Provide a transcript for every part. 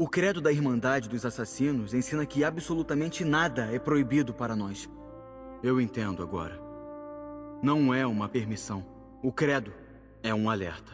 O credo da Irmandade dos Assassinos ensina que absolutamente nada é proibido para nós. Eu entendo agora. Não é uma permissão. O credo é um alerta.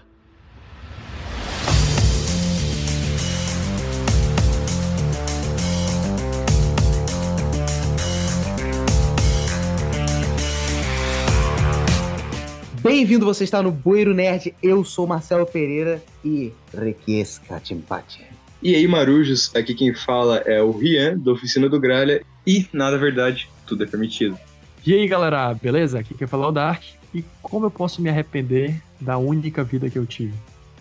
Bem-vindo, você está no Bueiro Nerd. Eu sou Marcelo Pereira e Requiesca Timpate. E aí, marujos, aqui quem fala é o Rian, da Oficina do Gralha, e, nada verdade, tudo é permitido. E aí, galera, beleza? Aqui quem fala é o Dark. E como eu posso me arrepender da única vida que eu tive?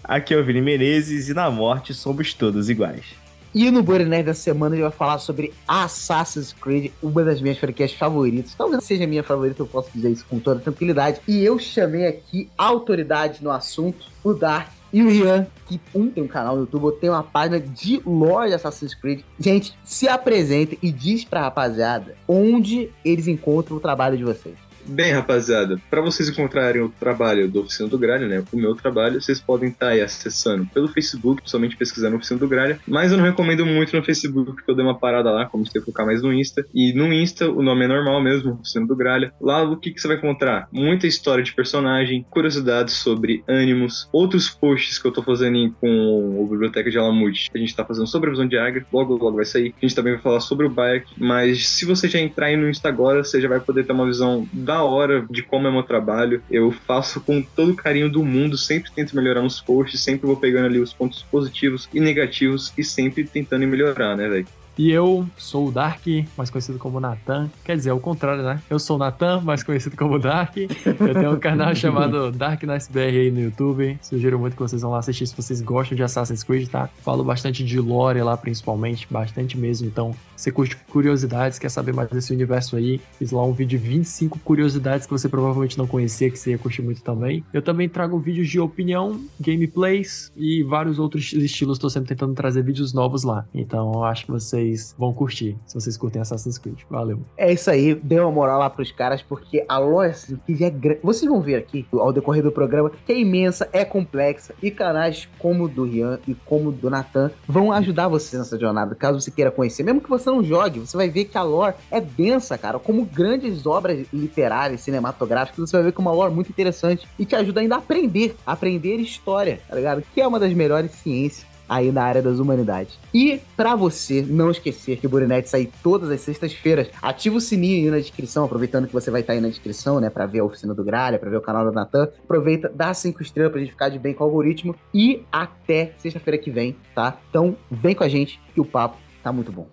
Aqui é o Vini Menezes e na morte somos todos iguais. E no Nerd da semana a gente vai falar sobre Assassin's Creed, uma das minhas franquias favoritas. Talvez seja a minha favorita, eu posso dizer isso com toda tranquilidade. E eu chamei aqui autoridade no assunto, o Dark e o Ian, que um tem um canal no YouTube, tem uma página de lore de Assassin's Creed. Gente, se apresenta e diz pra rapaziada onde eles encontram o trabalho de vocês. Bem, rapaziada, para vocês encontrarem o trabalho do Oficina do Gralha, né, o meu trabalho, vocês podem estar aí acessando pelo Facebook, somente pesquisando Oficina do Gralha, mas eu não recomendo muito no Facebook, porque eu dei uma parada lá, como você focar mais no Insta, e no Insta o nome é normal mesmo, Oficina do Gralha. Lá o que, que você vai encontrar? Muita história de personagem, curiosidades sobre ânimos, outros posts que eu tô fazendo com o Biblioteca de Alamute, que a gente tá fazendo sobre a visão de Agra, logo logo vai sair. A gente também vai falar sobre o Bayek, mas se você já entrar aí no Insta agora, você já vai poder ter uma visão da da hora de como é meu trabalho. Eu faço com todo o carinho do mundo, sempre tento melhorar nos posts, sempre vou pegando ali os pontos positivos e negativos e sempre tentando melhorar, né, velho? E eu sou o Dark, mais conhecido como Natan. Quer dizer, é o contrário, né? Eu sou o Natan, mais conhecido como Dark. Eu tenho um canal chamado Dark Nice BR aí no YouTube. Sugiro muito que vocês vão lá assistir se vocês gostam de Assassin's Creed, tá? Falo bastante de lore lá, principalmente, bastante mesmo. Então, você curte curiosidades, quer saber mais desse universo aí, fiz lá um vídeo de 25 curiosidades que você provavelmente não conhecia, que você ia curtir muito também. Eu também trago vídeos de opinião, gameplays e vários outros estilos. Estou sempre tentando trazer vídeos novos lá. Então, eu acho que vocês vocês vão curtir, se vocês curtem Assassin's Creed. Valeu. É isso aí, dê uma moral lá pros caras, porque a lore Assassin's Creed é grande. Vocês vão ver aqui, ao decorrer do programa, que é imensa, é complexa, e canais como o do Rian e como o do Nathan vão ajudar você nessa jornada, caso você queira conhecer. Mesmo que você não jogue, você vai ver que a lore é densa, cara, como grandes obras literárias, cinematográficas, você vai ver que é uma lore muito interessante e te ajuda ainda a aprender, a aprender história, tá ligado? Que é uma das melhores ciências aí na área das humanidades. E para você não esquecer que o Burinete sai todas as sextas-feiras, ativa o sininho aí na descrição, aproveitando que você vai estar aí na descrição, né, para ver a oficina do Gralha, para ver o canal do Natan. Aproveita, dá cinco estrelas pra gente ficar de bem com o algoritmo e até sexta-feira que vem, tá? Então, vem com a gente que o papo tá muito bom.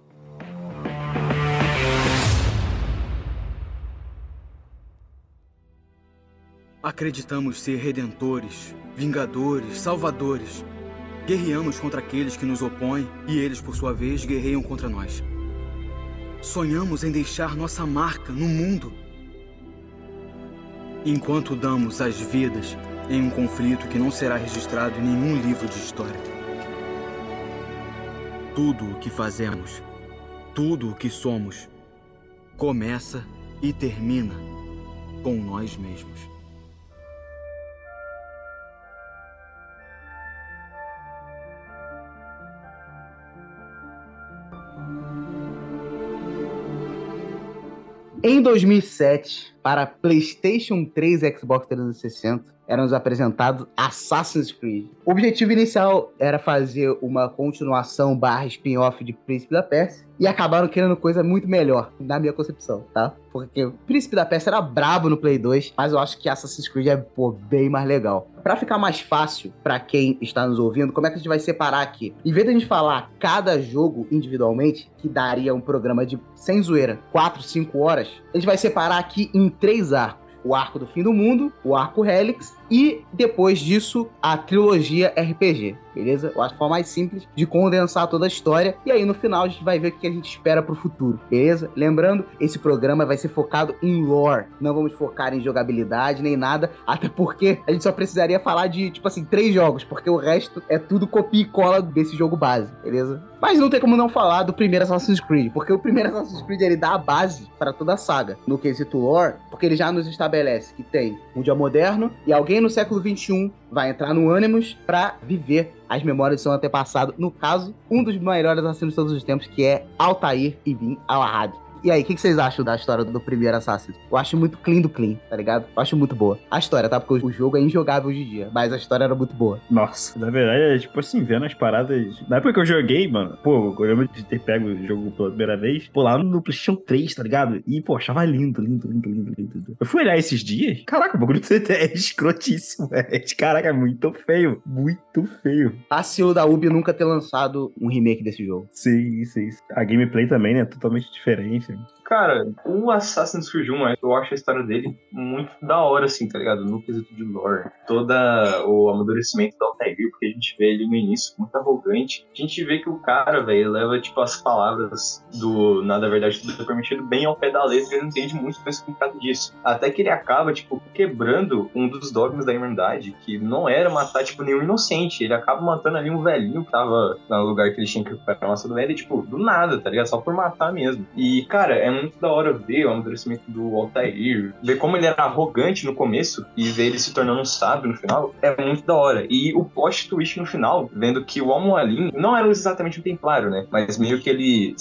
Acreditamos ser redentores, vingadores, salvadores. Guerreamos contra aqueles que nos opõem e eles, por sua vez, guerreiam contra nós. Sonhamos em deixar nossa marca no mundo. Enquanto damos as vidas em um conflito que não será registrado em nenhum livro de história. Tudo o que fazemos, tudo o que somos, começa e termina com nós mesmos. Em 2007, para PlayStation 3 e Xbox 360, eram apresentados Assassin's Creed. O objetivo inicial era fazer uma continuação barra spin-off de Príncipe da Pérsia e acabaram querendo coisa muito melhor, na minha concepção, tá? Porque Príncipe da Pérsia era brabo no Play 2, mas eu acho que Assassin's Creed é, pô, bem mais legal. Para ficar mais fácil para quem está nos ouvindo, como é que a gente vai separar aqui? Em vez de a gente falar cada jogo individualmente, que daria um programa de, sem zoeira, 4, 5 horas, a gente vai separar aqui em três arcos. O arco do fim do mundo, o arco Helix e depois disso a trilogia RPG, beleza? Eu acho a forma mais simples de condensar toda a história e aí no final a gente vai ver o que a gente espera pro futuro, beleza? Lembrando, esse programa vai ser focado em lore, não vamos focar em jogabilidade nem nada, até porque a gente só precisaria falar de, tipo assim, três jogos, porque o resto é tudo copia e cola desse jogo base, beleza? Mas não tem como não falar do primeiro Assassin's Creed, porque o primeiro Assassin's Creed ele dá a base para toda a saga, no quesito lore, porque ele já nos estabelece que tem um dia moderno e alguém no século XXI vai entrar no Animus pra viver as memórias de seu antepassado. No caso, um dos maiores assassinos de todos os tempos, que é Altair Ibn Al-Ahad. E aí, o que, que vocês acham da história do primeiro Assassin? Eu acho muito clean do clean, tá ligado? Eu acho muito boa. A história, tá? Porque o jogo é injogável hoje em dia, mas a história era muito boa. Nossa, na verdade, é tipo assim, vendo as paradas. Na época que eu joguei, mano, pô, eu lembro de ter pego o jogo pela primeira vez, pô, lá no PlayStation 3, tá ligado? E, pô, achava lindo, lindo, lindo, lindo, lindo. Eu fui olhar esses dias, caraca, o bagulho é escrotíssimo, velho. Caraca, é muito feio, muito feio. Vacilo da Ubi nunca ter lançado um remake desse jogo. Sim, sim. A gameplay também, né? Totalmente diferente. Cara, o Assassin's Creed 1, eu acho a história dele muito da hora, assim, tá ligado? No quesito de lore. Todo o amadurecimento do Altair, gente vê ele no início muito arrogante. A gente vê que o cara, velho, leva, tipo, as palavras do Nada Verdade Tudo é Permitido bem ao pé da letra ele não entende muito o significado disso. Até que ele acaba, tipo, quebrando um dos dogmas da Irmandade, que não era matar, tipo, nenhum inocente. Ele acaba matando ali um velhinho que tava no lugar que ele tinha que recuperar a massa do velho, tipo, do nada, tá ligado? Só por matar mesmo. E, cara, é muito da hora ver o amadurecimento do Altair, ver como ele era arrogante no começo e ver ele se tornando um sábio no final, é muito da hora. E o plot twist no final, vendo que o Almoalin não era exatamente um templário, né? Mas meio que ele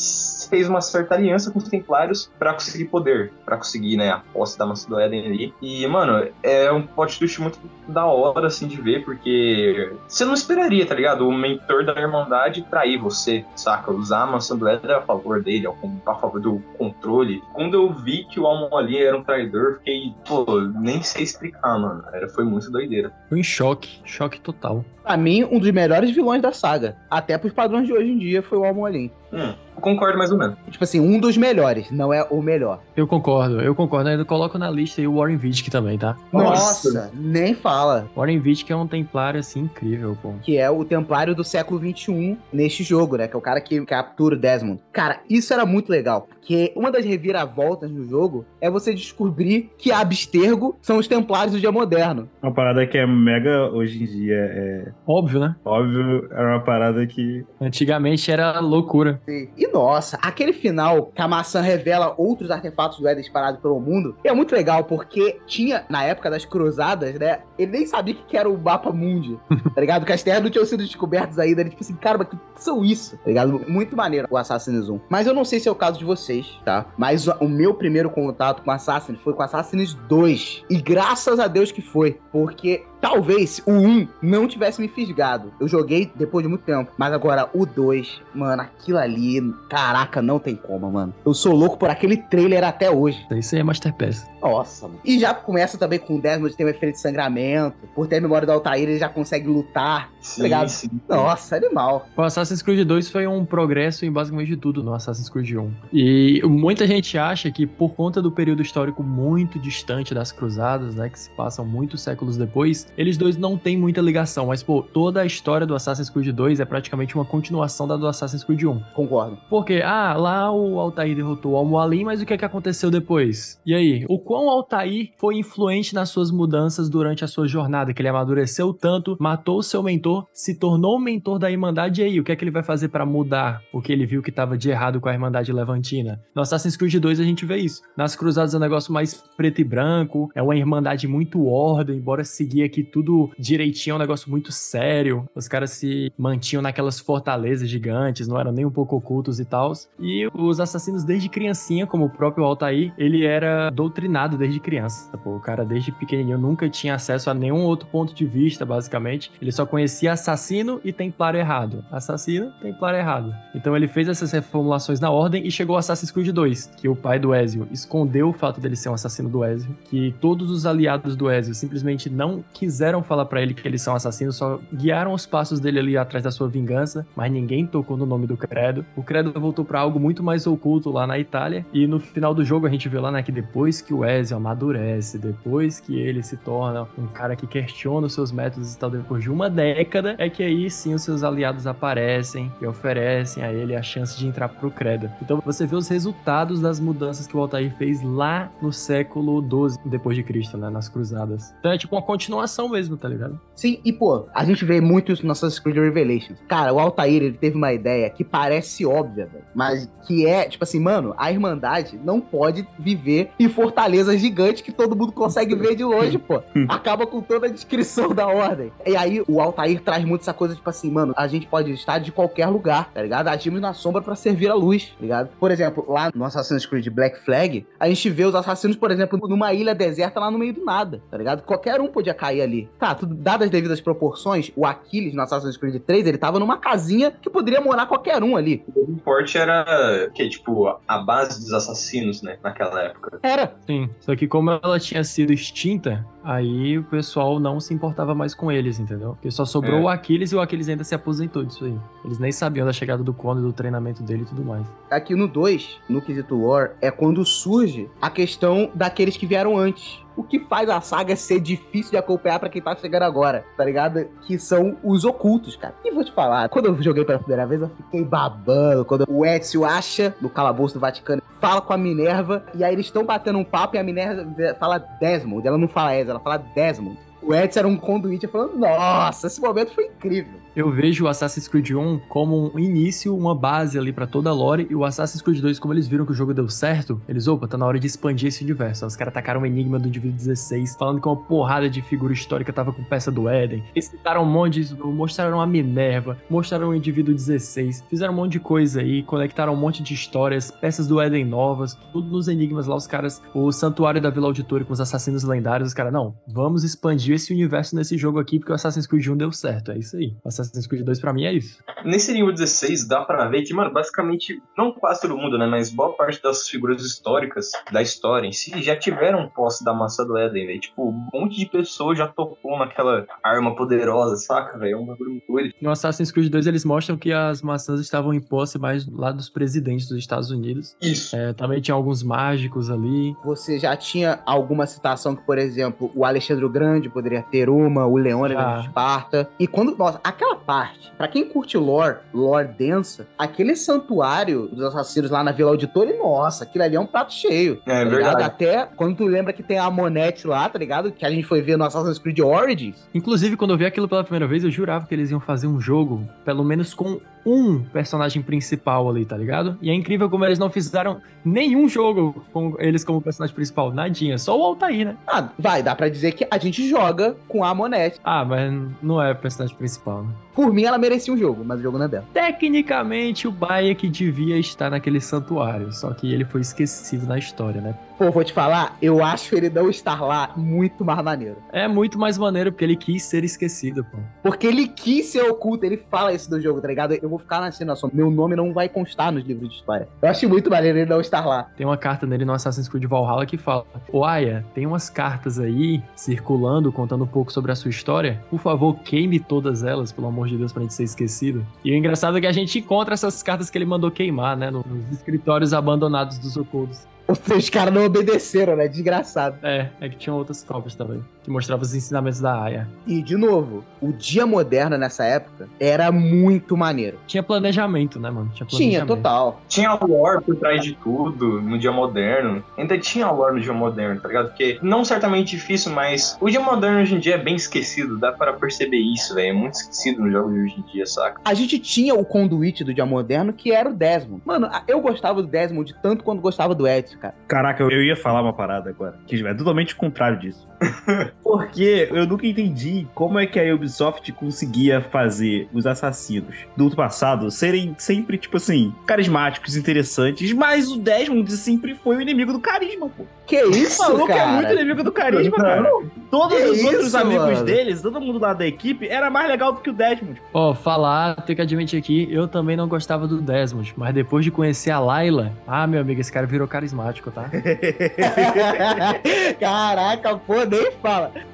fez uma certa aliança com os templários para conseguir poder, para conseguir, né, a posse da Éden ali. E, mano, é um plot twist muito da hora, assim, de ver, porque você não esperaria, tá ligado? O mentor da Irmandade trair você, saca? Usar a Éden a favor dele, a favor do controle. Quando eu vi que o Almoalin era um traidor, fiquei, pô, nem sei explicar, mano. Era, foi muito doideira. Foi em choque, choque total. Pra mim, um dos melhores vilões da saga. Até pros padrões de hoje em dia foi o Almoalin. Hum, concordo mais ou menos. Tipo assim, um dos melhores, não é o melhor. Eu concordo, eu concordo. Eu coloco na lista aí o Warren Vidic também, tá? Nossa, Nossa nem fala. Warren Vidic é um templário, assim, incrível, pô. Que é o templário do século XXI neste jogo, né? Que é o cara que captura o Desmond. Cara, isso era muito legal. Porque uma das reviravoltas no jogo é você descobrir que Abstergo são os templários do dia moderno. Uma parada que é mega hoje em dia é... Óbvio, né? Óbvio, era uma parada que... Antigamente era loucura. E nossa, aquele final que a maçã revela outros artefatos do Éden espalhados pelo mundo é muito legal, porque tinha, na época das cruzadas, né? Ele nem sabia o que era o mapa mundi, tá ligado? Que as terras não tinham sido descobertas ainda. Ele tipo assim, caramba, que são isso? Tá ligado? Muito maneiro o Assassin's 1. Mas eu não sei se é o caso de vocês, tá? Mas o meu primeiro contato com Assassin's foi com Assassin's 2. E graças a Deus que foi, porque talvez o 1 não tivesse me fisgado. Eu joguei depois de muito tempo. Mas agora o 2, mano, aquilo ali, caraca, não tem como, mano. Eu sou louco por aquele trailer até hoje. Isso aí é Masterpiece. Nossa, mano. E já começa também com o Desmond ter um efeito de sangramento. Por ter a memória do Altair, ele já consegue lutar. Sim, tá sim. Nossa, animal. O Assassin's Creed 2 foi um progresso em basicamente tudo no Assassin's Creed 1. E muita gente acha que por conta do período histórico muito distante das cruzadas, né, que se passam muitos séculos depois, eles dois não têm muita ligação, mas, pô, toda a história do Assassin's Creed 2 é praticamente uma continuação da do Assassin's Creed 1. Concordo. Porque, ah, lá o Altair derrotou o Al-Mualim, mas o que é que aconteceu depois? E aí, o quão Altair foi influente nas suas mudanças durante a sua jornada, que ele amadureceu tanto, matou seu mentor, se tornou o mentor da Irmandade, e aí, o que é que ele vai fazer para mudar o que ele viu que estava de errado com a Irmandade Levantina? No Assassin's Creed 2 a gente vê isso. Nas Cruzadas é um negócio mais preto e branco, é uma Irmandade muito ordem, embora seguir aqui tudo direitinho, é um negócio muito sério. Os caras se mantinham naquelas fortalezas gigantes, não eram nem um pouco ocultos e tal. E os assassinos, desde criancinha, como o próprio Altair, ele era doutrinado desde criança. Pô, o cara, desde pequenininho, nunca tinha acesso a nenhum outro ponto de vista, basicamente. Ele só conhecia assassino e templário errado. Assassino, templário errado. Então ele fez essas reformulações na ordem e chegou ao Assassin's Creed 2, que o pai do Ezio escondeu o fato dele ser um assassino do Ezio, que todos os aliados do Ezio simplesmente não quiseram falar para ele que eles são assassinos, só guiaram os passos dele ali atrás da sua vingança, mas ninguém tocou no nome do Credo. O Credo voltou para algo muito mais oculto lá na Itália, e no final do jogo a gente vê lá, né, que depois que o Ezio amadurece, depois que ele se torna um cara que questiona os seus métodos e tal, depois de uma década, é que aí sim os seus aliados aparecem e oferecem a ele a chance de entrar pro Credo. Então você vê os resultados das mudanças que o Altair fez lá no século 12 depois de Cristo, né, nas cruzadas. Então é tipo uma continuação mesmo, tá ligado? Sim, e pô, a gente vê muito isso Assassin's Creed Revelations. Cara, o Altair, ele teve uma ideia que parece óbvia, mas que é, tipo assim, mano, a Irmandade não pode viver em fortaleza mesa gigante que todo mundo consegue ver de longe, pô. Acaba com toda a descrição da ordem. E aí o Altair traz muito essa coisa, tipo assim, mano, a gente pode estar de qualquer lugar, tá ligado? Agimos na sombra para servir a luz, tá ligado? Por exemplo, lá no Assassin's Creed Black Flag, a gente vê os assassinos, por exemplo, numa ilha deserta lá no meio do nada, tá ligado? Qualquer um podia cair ali. Tá, tudo dadas as devidas proporções, o Aquiles no Assassin's Creed 3, ele tava numa casinha que poderia morar qualquer um ali. O Port era, que tipo, a base dos assassinos, né, naquela época. Era. Sim, só que como ela tinha sido extinta, aí o pessoal não se importava mais com eles, entendeu? Porque só sobrou É. o Aquiles e o Aquiles ainda se aposentou disso aí. Eles nem sabiam da chegada do Conan, do treinamento dele e tudo mais. Aqui no 2, no quesito lore, é quando surge a questão daqueles que vieram antes. O que faz a saga ser difícil de acompanhar pra quem tá chegando agora, tá ligado? Que são os ocultos, cara. E vou te falar, quando eu joguei pela primeira vez, eu fiquei babando. Quando o Ezio acha, no calabouço do Vaticano, fala com a Minerva, e aí eles estão batendo um papo e a Minerva fala Desmond. Ela não fala Ezio, ela fala Desmond. O Ezio era um conduíte falando, nossa, esse momento foi incrível. Eu vejo o Assassin's Creed 1 como um início, uma base ali pra toda a lore, e o Assassin's Creed 2, como eles viram que o jogo deu certo, eles, opa, tá na hora de expandir esse universo. Os caras tacaram o enigma do indivíduo 16, falando que uma porrada de figura histórica tava com peça do Éden. Eles citaram um monte de. mostraram a Minerva, mostraram o indivíduo 16, fizeram um monte de coisa aí, conectaram um monte de histórias, peças do Éden novas, tudo nos enigmas lá, os caras, o santuário da Vila Auditório com os assassinos lendários, os caras, não, vamos expandir esse universo nesse jogo aqui, porque o Assassin's Creed 1 deu certo, é isso aí. O Assassin's Creed 2 pra mim é isso. Nesse nível 16 dá pra ver que, mano, basicamente, não quase todo mundo, né, mas boa parte das figuras históricas da história em si já tiveram posse da maçã do Éden, velho. Tipo, um monte de pessoas já tocou naquela arma poderosa, saca, velho? É um bagulho muito doido. No Assassin's Creed 2 eles mostram que as maçãs estavam em posse mais lá dos presidentes dos Estados Unidos. Isso. É, também tinha alguns mágicos ali. Você já tinha alguma citação que, por exemplo, o Alexandre o Grande poderia ter uma, o Leônidas Já. de Esparta. E quando. Nossa, aquela parte, pra quem curte lore, lore densa, aquele santuário dos assassinos lá na Vila Auditório, nossa, aquilo ali é um prato cheio. É tá ligado? verdade. Até quando tu lembra que tem a Monete lá, tá ligado? Que a gente foi ver no Assassin's Creed Origins. Inclusive, quando eu vi aquilo pela primeira vez, eu jurava que eles iam fazer um jogo, pelo menos com um personagem principal ali, tá ligado? E é incrível como eles não fizeram nenhum jogo com eles como personagem principal, nadinha, só o Altair, né? Ah, vai, dá pra dizer que a gente joga com a Monete. Ah, mas não é personagem principal, né? Por mim, ela merecia um jogo, mas o jogo não é dela. Tecnicamente, o que devia estar naquele santuário, só que ele foi esquecido na história, né? Pô, vou te falar, eu acho ele não estar lá muito mais maneiro. É muito mais maneiro porque ele quis ser esquecido, pô. Porque ele quis ser oculto, ele fala isso do jogo, tá ligado? Eu vou ficar na encenação, meu nome não vai constar nos livros de história. Eu acho muito maneiro ele não estar lá. Tem uma carta nele no Assassin's Creed Valhalla que fala: Ô Aya, tem umas cartas aí circulando, contando um pouco sobre a sua história. Por favor, queime todas elas, pelo amor de Deus, pra gente ser esquecido. E o engraçado é que a gente encontra essas cartas que ele mandou queimar, né? Nos escritórios abandonados dos ocultos. Os caras não obedeceram, né? Desgraçado. É, é que tinham outras cópias também, que mostravam os ensinamentos da Aya. E, de novo, o dia moderno nessa época era muito maneiro. Tinha planejamento, né, mano? Tinha Tinha, total. Tinha lore por trás de tudo no dia moderno. Ainda tinha lore no dia moderno, tá ligado? Porque não certamente difícil, mas o dia moderno hoje em dia é bem esquecido. Dá pra perceber isso, velho. É muito esquecido no jogo de hoje em dia, saca? A gente tinha o conduíte do dia moderno, que era o Desmond. Mano, eu gostava do Desmond tanto quanto gostava do Ezio, cara. Caraca, eu ia falar uma parada agora, que é totalmente o contrário disso. Porque eu nunca entendi como é que a Ubisoft conseguia fazer os assassinos do passado serem sempre, tipo assim, carismáticos, interessantes, mas o Desmond sempre foi o inimigo do carisma, pô. Que isso, O maluco é cara? muito inimigo do carisma, cara. Todos Que os outros isso, amigos mano? deles, todo mundo lá da equipe, era mais legal do que o Desmond. Ó, falar, tenho que admitir aqui, eu também não gostava do Desmond, mas depois de conhecer a Layla, ah, meu amigo, esse cara virou carismático, tá? Caraca, pô, nem fala. Eu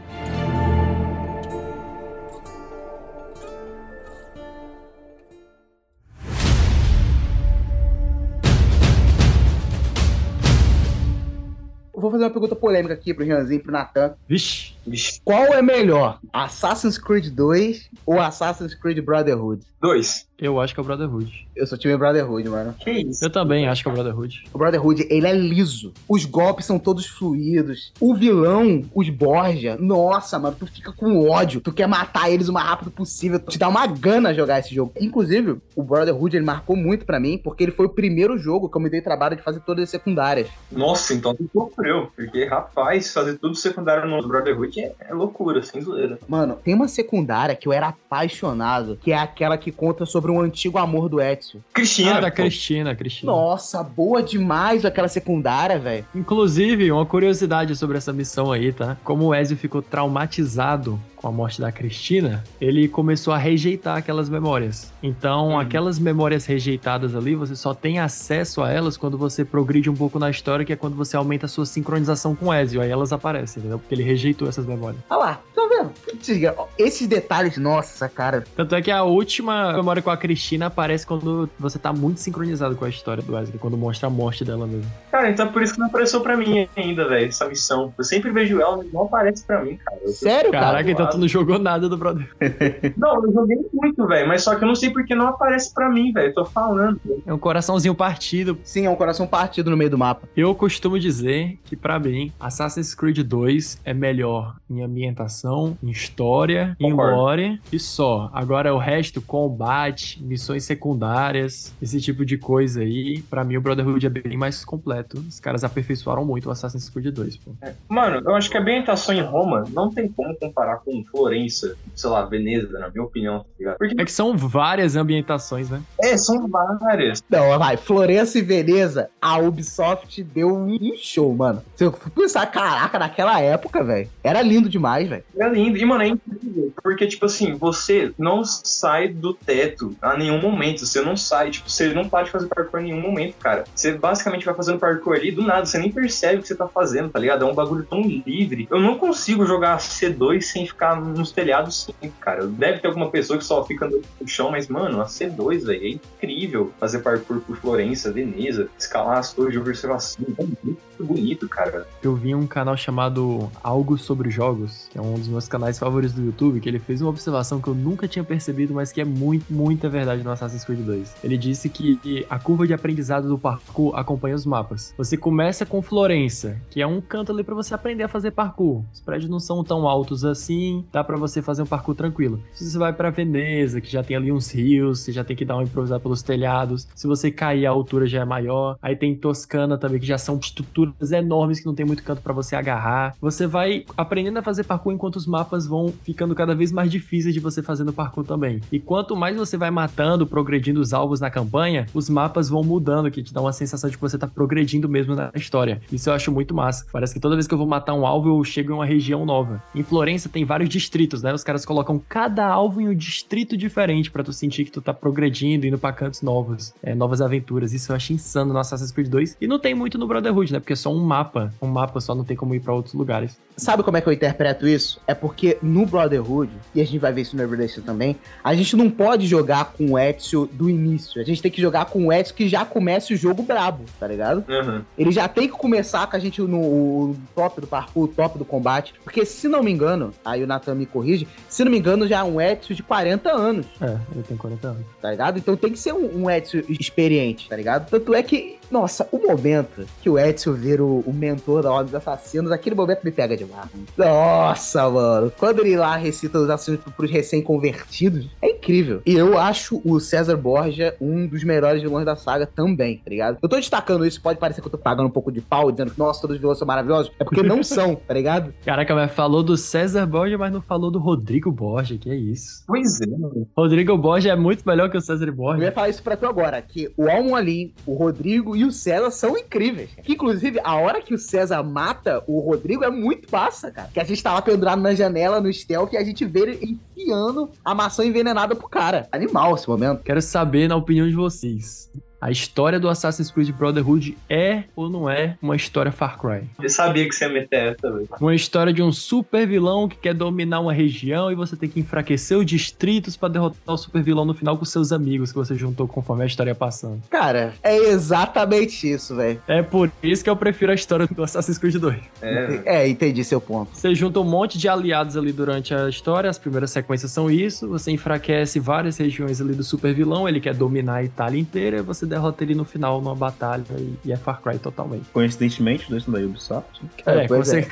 Vou fazer uma pergunta polêmica aqui pro Rianzinho e pro Natan. Vixe, Vixe. Qual é melhor, Assassin's Creed 2 ou Assassin's Creed Brotherhood? Dois. eu acho que é o Brotherhood. Eu sou time Brotherhood, mano. Que isso? Eu também acho que é o Brotherhood. O Brotherhood, ele é liso. Os golpes são todos fluidos. O vilão, os Borgia, nossa, mano, tu fica com ódio. Tu quer matar eles o mais rápido possível. Te dá uma gana jogar esse jogo. Inclusive, o Brotherhood, ele marcou muito pra mim, porque ele foi o primeiro jogo que eu me dei trabalho de fazer todas as secundárias. Nossa, então tu sofreu. Entendeu? Porque, rapaz, fazer tudo secundário no Brotherhood é, é loucura, sem zoeira. Mano, tem uma secundária que eu era apaixonado, que é aquela que conta sobre um antigo amor do Ezio. Cristina, Ah, da pô. Cristina, Cristina. Nossa, boa demais aquela secundária, velho. Inclusive, uma curiosidade sobre essa missão aí, tá? Como o Ezio ficou traumatizado com a morte da Cristina, ele começou a rejeitar aquelas memórias. Então, Hum. aquelas memórias rejeitadas ali, você só tem acesso a elas quando você progride um pouco na história, que é quando você aumenta a sua sincronização com o Ezio. Aí elas aparecem, entendeu? Porque ele rejeitou essas memórias. Olha lá, tá vendo? Diga, Esses detalhes, nossa, cara. Tanto é que a última memória com a Cristina aparece quando você tá muito sincronizado com a história do Ezio, é quando mostra a morte dela mesmo. Cara, então por isso que não apareceu pra mim ainda, velho, essa missão. Eu sempre vejo ela, mas não aparece pra mim, cara. Eu- Sério, cara? Caraca, então tu não jogou nada do Brother. Não, eu joguei muito, velho, mas só que eu não sei porque não aparece pra mim, velho. Tô falando. É um coraçãozinho partido. Sim, é um coração partido no meio do mapa. Eu costumo dizer que, pra mim, Assassin's Creed 2 é melhor em ambientação, em história, em Concordo. lore e só. Agora o resto, combate, missões secundárias, esse tipo de coisa aí, pra mim o Brotherhood é bem mais completo. Os caras aperfeiçoaram muito o Assassin's Creed 2, pô. Mano, eu acho que a ambientação em Roma não tem como comparar com Florença, sei lá, Veneza, na minha opinião, tá ligado? Porque, É que são várias ambientações, né? é, são várias. Não, vai, Florença e Veneza, a Ubisoft deu um show, mano. Se eu pensar, caraca, naquela época, velho, era lindo demais, velho. É lindo. E, mano, é incrível. Porque, tipo assim, você não sai do teto a nenhum momento. Você não sai, tipo, você não para de fazer parkour em nenhum momento, cara. Você basicamente vai fazendo parkour ali do nada. Você nem percebe o que você tá fazendo, tá ligado? É um bagulho tão livre. Eu não consigo jogar C2 sem ficar nos telhados sempre, cara. Deve ter alguma pessoa que só fica andando no chão, mas, mano, a C2, velho, é incrível fazer parkour por Florença, Veneza, escalar as torres de observação. É muito bonito, cara. Eu vi um canal chamado Algo Sobre Jogos, que é um dos meus canais favoritos do YouTube, que ele fez uma observação que eu nunca tinha percebido, mas que é muito, muita verdade no Assassin's Creed 2. Ele disse que a curva de aprendizado do parkour acompanha os mapas. Você começa com Florença, que é um canto ali pra você aprender a fazer parkour. Os prédios não são tão altos assim, dá pra você fazer um parkour tranquilo. Se você vai pra Veneza, que já tem ali uns rios, você já tem que dar uma improvisada pelos telhados. Se você cair, a altura já é maior. Aí tem Toscana também, que já são estruturas enormes que não tem muito canto pra você agarrar. Você vai aprendendo a fazer parkour enquanto os mapas vão ficando cada vez mais difíceis de você fazer no parkour também. E quanto mais você vai matando, progredindo os alvos na campanha, os mapas vão mudando, que te dá uma sensação de que você tá progredindo mesmo na história. Isso eu acho muito massa. Parece que toda vez que eu vou matar um alvo, eu chego em uma região nova. Em Florença tem vários distritos, né? Os caras colocam cada alvo em um distrito diferente pra tu sentir que tu tá progredindo, indo pra cantos novos, é, novas aventuras. Isso eu acho insano no Assassin's Creed 2. E não tem muito no Brotherhood, né? Porque é só um mapa. Um mapa só não tem como ir pra outros lugares. Sabe como é que eu interpreto isso? É porque no Brotherhood, e a gente vai ver isso no Everlasting também, a gente não pode jogar com o Ezio do início. A gente tem que jogar com o Ezio que já começa o jogo brabo, tá ligado? Aham. Ele já tem que começar com a gente no top do parkour, top do combate. Porque se não me engano, aí o Nathan me corrige, se não me engano já é um Ezio de 40 anos, É, ele tem 40 anos. tá ligado? Então tem que ser um, um Ezio experiente, tá ligado? Tanto é que, nossa, o momento que o Ezio vira o, o mentor da Ordem dos Assassinos, aquele momento me pega demais. Nossa, mano. Quando ele lá recita os assassinos pros recém-convertidos, é incrível. E eu acho o César Borgia um dos melhores vilões da saga também, tá ligado? Eu tô destacando isso, pode parecer que eu tô pagando um pouco de pau, dizendo que, nossa, todos os vilões são maravilhosos. É porque não são, tá ligado? Caraca, mas falou do César Borja, mas não falou do Rodrigo Borja, que é isso. Pois é, mano. Rodrigo Borja é muito melhor que o César Eu Borja. ia falar isso pra tu agora, que o Almolim, o Rodrigo e o César são incríveis. Que, inclusive, a hora que o César mata o Rodrigo é muito massa, cara. Que a gente tá lá pendurado na janela, no stealth, e a gente vê ele enfiando a maçã envenenada pro cara. Animal esse momento. Quero saber, na opinião de vocês, a história do Assassin's Creed Brotherhood é ou não é uma história Far Cry? Eu sabia que você ia meter essa, velho. Uma história de um super vilão que quer dominar uma região e você tem que enfraquecer os distritos pra derrotar o super vilão no final com seus amigos que você juntou conforme a história ia passando. Cara, é exatamente isso, velho. É por isso que eu prefiro a história do Assassin's Creed 2. É, É, entendi seu ponto. Você junta um monte de aliados ali durante a história, as primeiras sequências são isso, você enfraquece várias regiões ali do super vilão, ele quer dominar a Itália inteira, você derrota ele no final numa batalha e, e é Far Cry totalmente. Coincidentemente, os dois são da Ubisoft. É, É, pois você...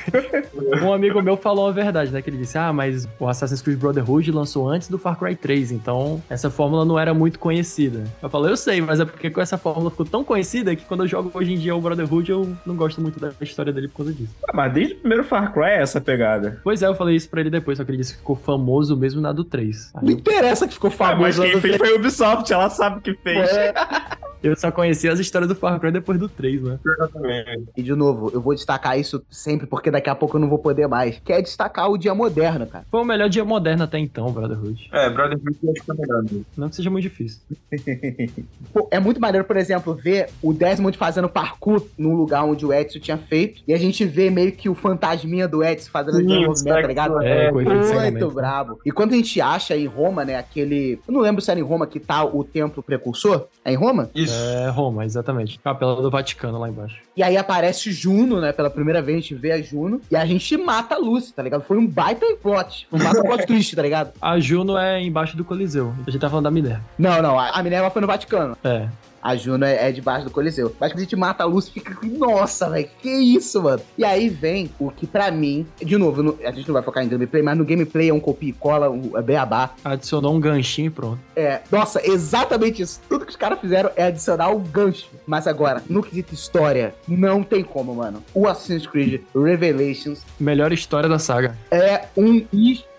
um amigo meu falou a verdade, né? Que ele disse: Ah, mas o Assassin's Creed Brotherhood lançou antes do Far Cry 3, então essa fórmula não era muito conhecida. Eu falei, eu sei, mas é porque com essa fórmula ficou tão conhecida que quando eu jogo hoje em dia o Brotherhood, eu não gosto muito da história dele por causa disso. Ah, mas desde o primeiro Far Cry é essa pegada. Pois é, eu falei isso pra ele depois, só que ele disse que ficou famoso mesmo na do 3. Aí Não interessa que ficou Ah, mas famoso. quem fez foi a Ubisoft, ela sabe que fez. É. eu só conheci as histórias do Far Cry depois do 3, né? Exatamente. E de novo, eu vou destacar isso sempre, porque daqui a pouco eu não vou poder mais. Que é destacar o dia moderno, cara. Foi o melhor dia moderno até então, Brotherhood. É, Brotherhood eu acho que é melhor. mesmo. Não que seja muito difícil. Pô, é muito maneiro, por exemplo, ver o Desmond fazendo parkour num lugar onde o Edson tinha feito. E a gente vê meio que o fantasminha do Edson fazendo aquele movimento, tá ligado? É, efeito de Muito brabo. E quando a gente acha em Roma, né, aquele. Eu não lembro se era em Roma que tá o templo precursor. É em Roma? Isso. É Roma, exatamente. Capela do Vaticano lá embaixo. E aí aparece Juno, né? Pela primeira vez a gente vê a Juno. E a gente mata a Lucy, tá ligado? Foi um baita plot. Foi um baita plot twist, tá ligado? A Juno é embaixo do Coliseu. A gente tá falando da Minerva. Não, não. A a Minerva foi no Vaticano. É. A Juno é, é debaixo do Coliseu. Mas quando a gente mata a Lucy, fica. Nossa, velho, que isso, mano? E aí vem o que pra mim. De novo, no- a gente não vai focar em gameplay, mas no gameplay é um copia e cola, um, é beabá. Adicionou um ganchinho e pronto. É, nossa, exatamente isso. Tudo que os caras fizeram é adicionar o gancho. Mas agora, no quesito história, não tem como, mano. O Assassin's Creed Revelations Melhor história da saga. é um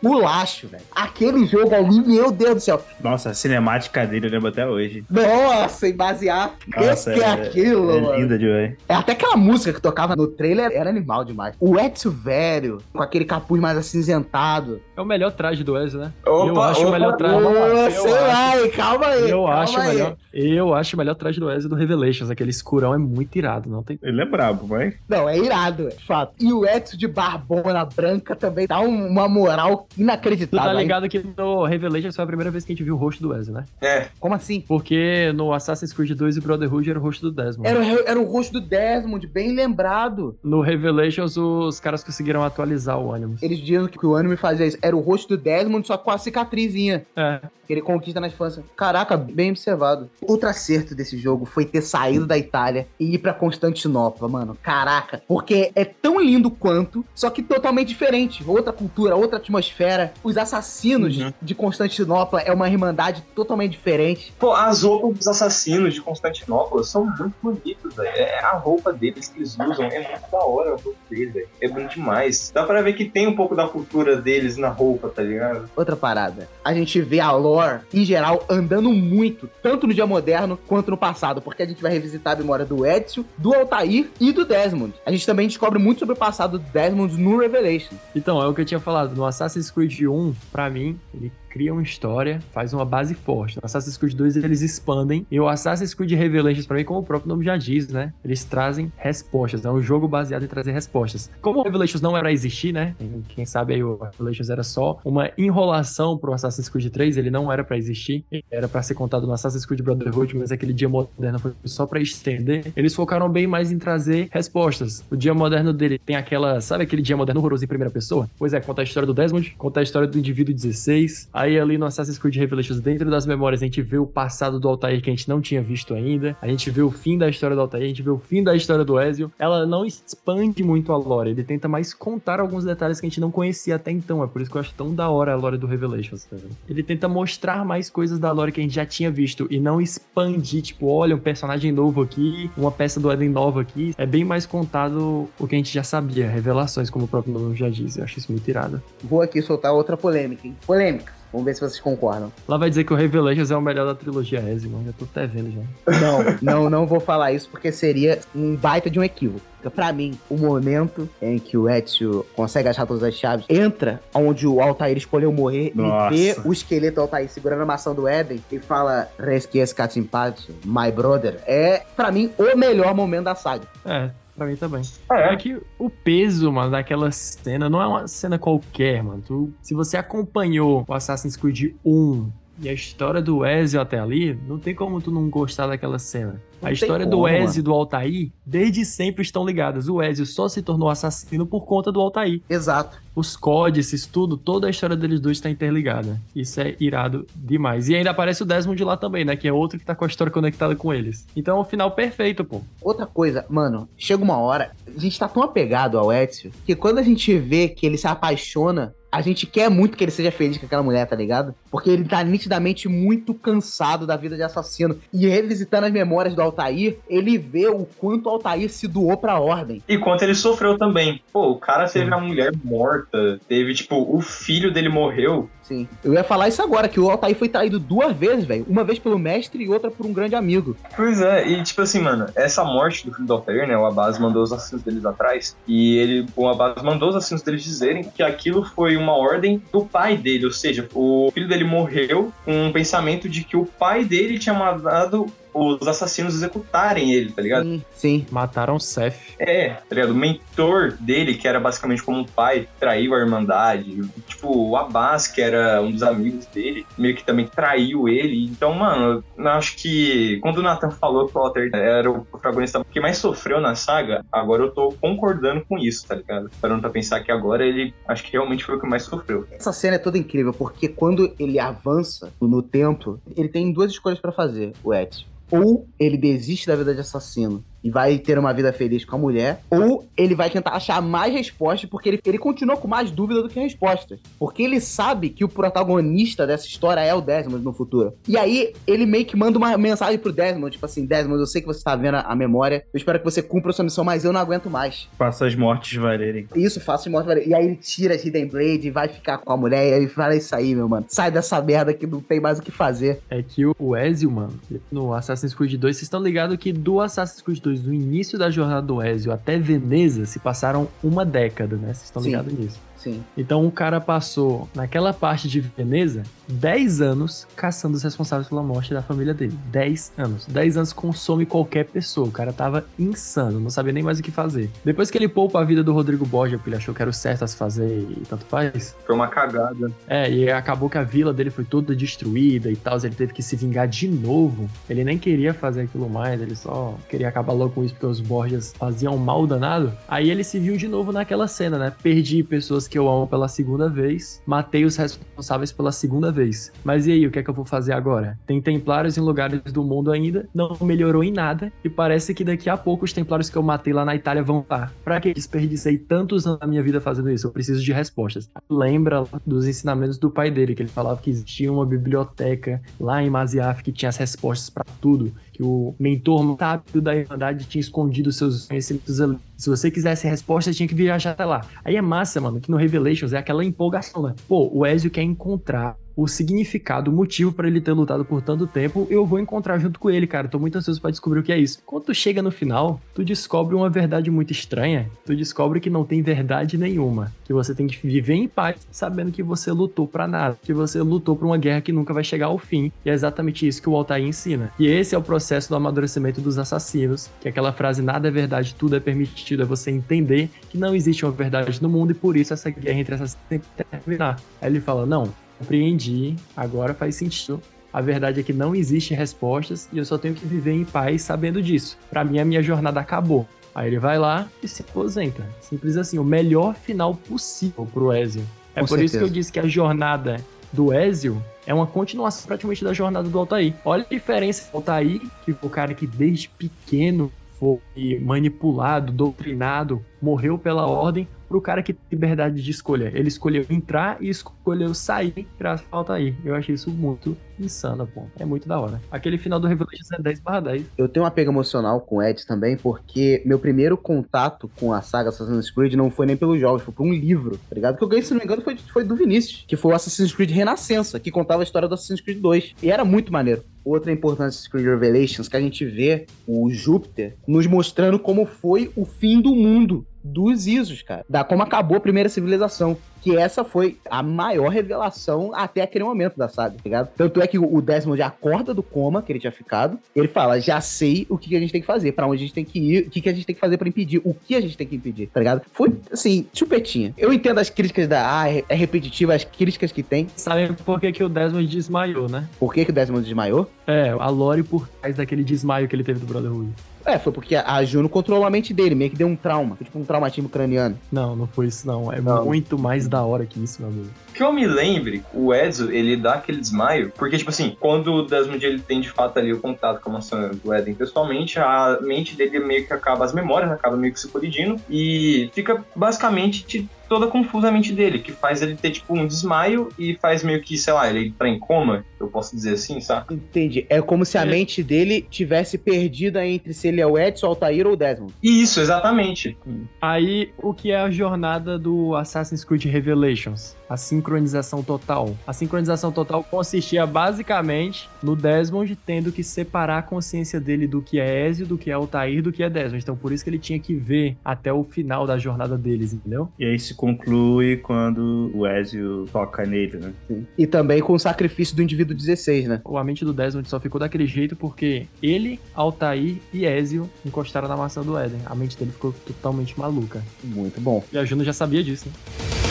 esculacho, velho. Aquele jogo ali, meu Deus do céu. Nossa, a cinemática dele eu lembro até hoje. Nossa, e basear. O Nossa, que, que é, aquilo, é mano? linda de ver. É até aquela música que tocava no trailer era animal demais. O Ezio velho, com aquele capuz mais acinzentado. É o melhor traje do Ezio, né? Opa, eu acho o opa, melhor traje. eu sei acho. lá, calma aí. Eu calma acho, o aí. melhor, eu acho o melhor traje do Ezio do Revelations. Aquele escurão é muito irado, não tem. Ele é brabo, mas. Não, é irado, é fato. E o Ezio de barbona branca também dá um- uma moral Tu inacreditável. tá hein? ligado que no Revelations foi a primeira vez que a gente viu o rosto do Ezio, né? É, Como assim? Porque no Assassin's Creed 2 e Brotherhood era o rosto do Desmond. Era, o- era o rosto do Desmond, bem lembrado. No Revelations, os caras conseguiram atualizar o ânimo. Eles diziam que o anime fazia isso. Era o rosto do Desmond, só com a cicatrizinha. É. que ele conquista na infância. Caraca, bem observado. Outro acerto desse jogo foi ter saído da Itália e ir pra Constantinopla, mano. Caraca, porque é tão lindo quanto, só que totalmente diferente. Outra cultura, outra atmosfera. Os assassinos Uhum. de Constantinopla é uma irmandade totalmente diferente. Pô, as roupas dos assassinos de Constantinopla são muito bonitas, velho. É a roupa deles que eles usam. É muito da hora a roupa deles, velho. É bom demais. Dá pra ver que tem um pouco da cultura deles na roupa, tá ligado? Outra parada. A gente vê a lore, em geral, andando muito, tanto no dia moderno quanto no passado, porque a gente vai revisitar a memória do Ezio, do Altair e do Desmond. A gente também descobre muito sobre o passado do Desmond no Revelation. Então, é o que eu tinha falado. No Assassin's Creed 1, pra mim, ele cria uma história, faz uma base forte. No Assassin's Creed 2, eles expandem. E o Assassin's Creed Revelations, pra mim, como o próprio nome já diz, né? Eles trazem respostas. É um jogo baseado em trazer respostas. Como o Revelations não era existir, né? Quem- sabe aí o Revelations era só uma enrolação pro Assassin's Creed 3. Ele não era pra existir. Era pra ser contado no Assassin's Creed Brotherhood, mas aquele dia moderno foi só pra estender. Eles focaram bem mais em trazer respostas. O dia moderno dele tem aquela, sabe aquele dia moderno horroroso em primeira pessoa? Pois é, conta a história do Desmond, conta a história do indivíduo 16. Aí ali no Assassin's Creed Revelations, dentro das memórias, a gente vê o passado do Altair que a gente não tinha visto ainda. A gente vê o fim da história do Altair, a gente vê o fim da história do Ezio. Ela não expande muito a lore, ele tenta mais contar alguns detalhes que a gente não conhecia até então. É por isso que eu acho tão da hora a lore do Revelations. tá? Ele tenta mostrar mais coisas da lore que a gente já tinha visto e não expandir, tipo, olha, um personagem novo aqui, uma peça do Eden nova aqui. É bem mais contado o que a gente já sabia, revelações, como o próprio nome já diz. Eu acho isso muito irado. Vou aqui soltar outra polêmica, hein? Polêmica. Vamos ver se vocês concordam. Lá vai dizer que o Revelations é o melhor da trilogia Ezio, mano. Já tô até vendo já. Não, não, não vou falar isso porque seria um baita de um equívoco. Pra mim, o momento em que o Ezio consegue achar todas as chaves, entra onde o Altair escolheu morrer Nossa. e vê o esqueleto do Altair segurando a maçã do Éden e fala Resquies Katimpati, my brother. É, pra mim, o melhor momento da saga. É, pra mim também. É. É que o peso, mano, daquela cena não é uma cena qualquer, mano. Tu, se você acompanhou o Assassin's Creed 1 E a história do Ezio até ali, não tem como tu não gostar daquela cena. Não a história tem do como, Ezio e do Altair, desde sempre estão ligadas. O Ezio só se tornou assassino por conta do Altair. Exato. Os códices, tudo, toda a história deles dois está interligada. Isso é irado demais. E ainda aparece o Desmond lá também, né? Que é outro que tá com a história conectada com eles. Então é o final perfeito, pô. Outra coisa, mano, chega uma hora, a gente tá tão apegado ao Ezio, que quando a gente vê que ele se apaixona, a gente quer muito que ele seja feliz com aquela mulher, tá ligado? Porque ele tá nitidamente muito cansado da vida de assassino. E revisitando as memórias do Altair, ele vê o quanto o Altair se doou pra ordem. E quanto ele sofreu também. Pô, o cara teve Sim. a mulher morta, teve, tipo, o filho dele morreu. Sim. Eu ia falar isso agora, que o Altair foi traído duas vezes, velho. Uma vez pelo mestre e outra por um grande amigo. Pois é, e tipo assim, mano, essa morte do filho do Altair, né? O Abbas mandou os assassinos deles atrás. E ele, o Abbas mandou os assassinos deles dizerem que aquilo foi uma ordem do pai dele. Ou seja, o filho dele morreu com um pensamento de que o pai dele tinha mandado os assassinos executarem ele, tá ligado? Sim, sim. Mataram o Seth. É, tá ligado? O mentor dele, que era basicamente como um pai, traiu a Irmandade. Tipo, o Abbas, que era um dos amigos dele, meio que também traiu ele. Então, mano, eu acho que quando o Nathan falou que o Walter era o protagonista que mais sofreu na saga, agora eu tô concordando com isso, tá ligado? Parando pra pensar que agora ele, acho que realmente foi o que mais sofreu. Essa cena é toda incrível, porque quando ele avança no templo, ele tem duas escolhas pra fazer, o Ezio. Ou ele desiste da vida de assassino e vai ter uma vida feliz com a mulher, ou ele vai tentar achar mais respostas, porque ele, ele continua com mais dúvida do que respostas. Porque ele sabe que o protagonista dessa história é o Desmond no futuro. E aí, ele meio que manda uma mensagem pro Desmond, tipo assim, Desmond, eu sei que você tá vendo a, a memória, eu espero que você cumpra a sua missão, mas eu não aguento mais. Faça as mortes valerem. Isso, faço e mostra. E aí ele tira as Hidden Blade e vai ficar com a mulher. E aí ele fala isso aí, meu mano. Sai dessa merda que não tem mais o que fazer. É que o- o Ezio, mano, no Assassin's Creed 2, vocês estão ligados que do Assassin's Creed 2, do início da jornada do Ezio até Veneza, se passaram uma década, né? Vocês estão ligados nisso. Sim. Então o cara passou, naquela parte de Veneza, 10 anos caçando os responsáveis pela morte da família dele. 10 anos. 10 anos consome qualquer pessoa. O cara tava insano, não sabia nem mais o que fazer. Depois que ele poupa a vida do Rodrigo Borgia, porque ele achou que era o certo a se fazer e tanto faz, Foi uma cagada. é, e acabou que a vila dele foi toda destruída e tal, ele teve que se vingar de novo. Ele nem queria fazer aquilo mais, ele só queria acabar logo com isso porque os Borgias faziam mal danado. Aí ele se viu de novo naquela cena, né? Perdi pessoas que eu amo pela segunda vez, matei os responsáveis pela segunda vez. Mas e aí, o que é que eu vou fazer agora? Tem templários em lugares do mundo ainda, não melhorou em nada, e parece que daqui a pouco os templários que eu matei lá na Itália vão estar. Pra que desperdicei tantos anos da minha vida fazendo isso? Eu preciso de respostas. Lembra dos ensinamentos do pai dele, que ele falava que existia uma biblioteca lá em Maziaf que tinha as respostas pra tudo, que o mentor sábio da Irmandade tinha escondido seus conhecimentos ali. Se você quisesse resposta, tinha que viajar até lá. Aí é massa, mano, que no Revelations é aquela empolgação, né? Pô, o Ezio quer encontrar o significado, o motivo pra ele ter lutado por tanto tempo, eu vou encontrar junto com ele, cara. Tô muito ansioso pra descobrir o que é isso. Quando tu chega no final, tu descobre uma verdade muito estranha. Tu descobre que não tem verdade nenhuma, que você tem que viver em paz, sabendo que você lutou pra nada, que você lutou pra uma guerra que nunca vai chegar ao fim. E é exatamente isso que o Altair ensina. E esse é o processo do amadurecimento dos assassinos, que é aquela frase nada é verdade, tudo é permitido, é você entender que não existe uma verdade no mundo e por isso essa guerra entre assassinos tem que terminar. Aí ele fala: "Não, compreendi, agora faz sentido. A verdade é que não existe respostas e eu só tenho que viver em paz sabendo disso. Pra mim, a minha jornada acabou. Aí ele vai lá e se aposenta. Simples assim, o melhor final possível pro Ezio. É Com por isso que certeza. eu disse que a jornada do Ezio é uma continuação praticamente da jornada do Altair. Olha a diferença. O Altair, que foi o cara que desde pequeno foi manipulado, doutrinado, morreu pela ordem, pro cara que tem liberdade de escolha. Ele escolheu entrar e escolheu sair graças ao Altair. Eu achei isso muito insano, pô. É muito da hora. Aquele final do Revelations é 10 barra 10. Eu tenho um apego emocional com o Ed também, porque meu primeiro contato com a saga Assassin's Creed não foi nem pelos jogos, foi por um livro, tá ligado? Que eu ganhei, se não me engano, foi, foi do Vinícius, que foi o Assassin's Creed Renascença, que contava a história do Assassin's Creed 2. E era muito maneiro. Outra importante Assassin's Creed Revelations, que a gente vê o Júpiter nos mostrando como foi o fim do mundo dos Isos, cara. Da como acabou a primeira civilização. Que essa foi a maior revelação até aquele momento da saga, tá ligado? Tanto é que o Desmond acorda do coma que ele tinha ficado. Ele fala: já sei o que a gente tem que fazer, para onde a gente tem que ir, o que a gente tem que fazer para impedir, o que a gente tem que impedir, tá ligado? Foi, assim, chupetinha. Eu entendo as críticas da. Ah, é repetitiva, as críticas que tem. Sabem por que, que o Desmond desmaiou, né? Por que, que o Desmond desmaiou? É, a lore por trás daquele desmaio que ele teve do Brotherhood. É, foi porque a Juno controlou a mente dele, meio que deu um trauma, tipo um traumatismo craniano. Não, não foi isso não. É Não. muito mais da hora que isso, meu amigo. Que eu me lembre, o Ezio, ele dá aquele desmaio, porque, tipo assim, quando o Desmond ele tem de fato ali o contato com a maçã do Eden pessoalmente, a mente dele meio que acaba, as memórias acabam meio que se colidindo e fica basicamente de- toda confusa a mente dele, que faz ele ter, tipo, um desmaio e faz meio que, sei lá, ele entrar em coma, eu posso dizer assim, saca? Entendi. É como se a É. mente dele tivesse perdida entre se ele é o Edson, Altair ou o Desmond. Isso, exatamente. Aí, o que é a jornada do Assassin's Creed Revelations? A sincronização total. A sincronização total consistia basicamente no Desmond tendo que separar a consciência dele do que é Ezio, do que é Altair, do que é Desmond. Então, por isso que ele tinha que ver até o final da jornada deles, entendeu? E aí se conclui quando o Ezio toca nele, né? E também com o sacrifício do indivíduo 16, né? A mente do Desmond só ficou daquele jeito porque ele, Altair e Ezio encostaram na maçã do Éden. A mente dele ficou totalmente maluca. Muito bom. E a Juno já sabia disso, né?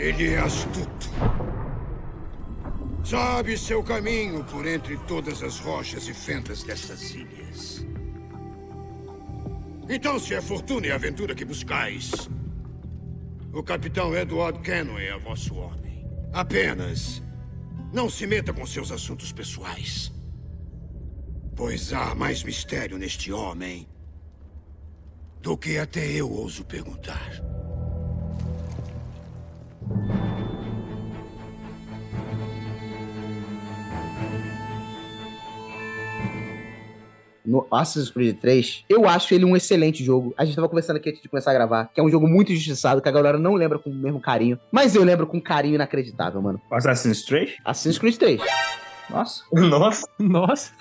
Ele é astuto. Sabe seu caminho por entre todas as rochas e fendas destas ilhas. Então, se é fortuna e aventura que buscais, o capitão Edward Kenway é vosso homem. Apenas não se meta com seus assuntos pessoais. Pois há mais mistério neste homem do que até eu ouso perguntar. No Assassin's Creed 3, eu acho ele um excelente jogo. A gente tava conversando aqui antes de começar a gravar, que é um jogo muito injustiçado, que a galera não lembra com o mesmo carinho. Mas eu lembro com um carinho inacreditável, mano. Assassin's Creed? Assassin's Creed 3. Nossa. Nossa. Nossa!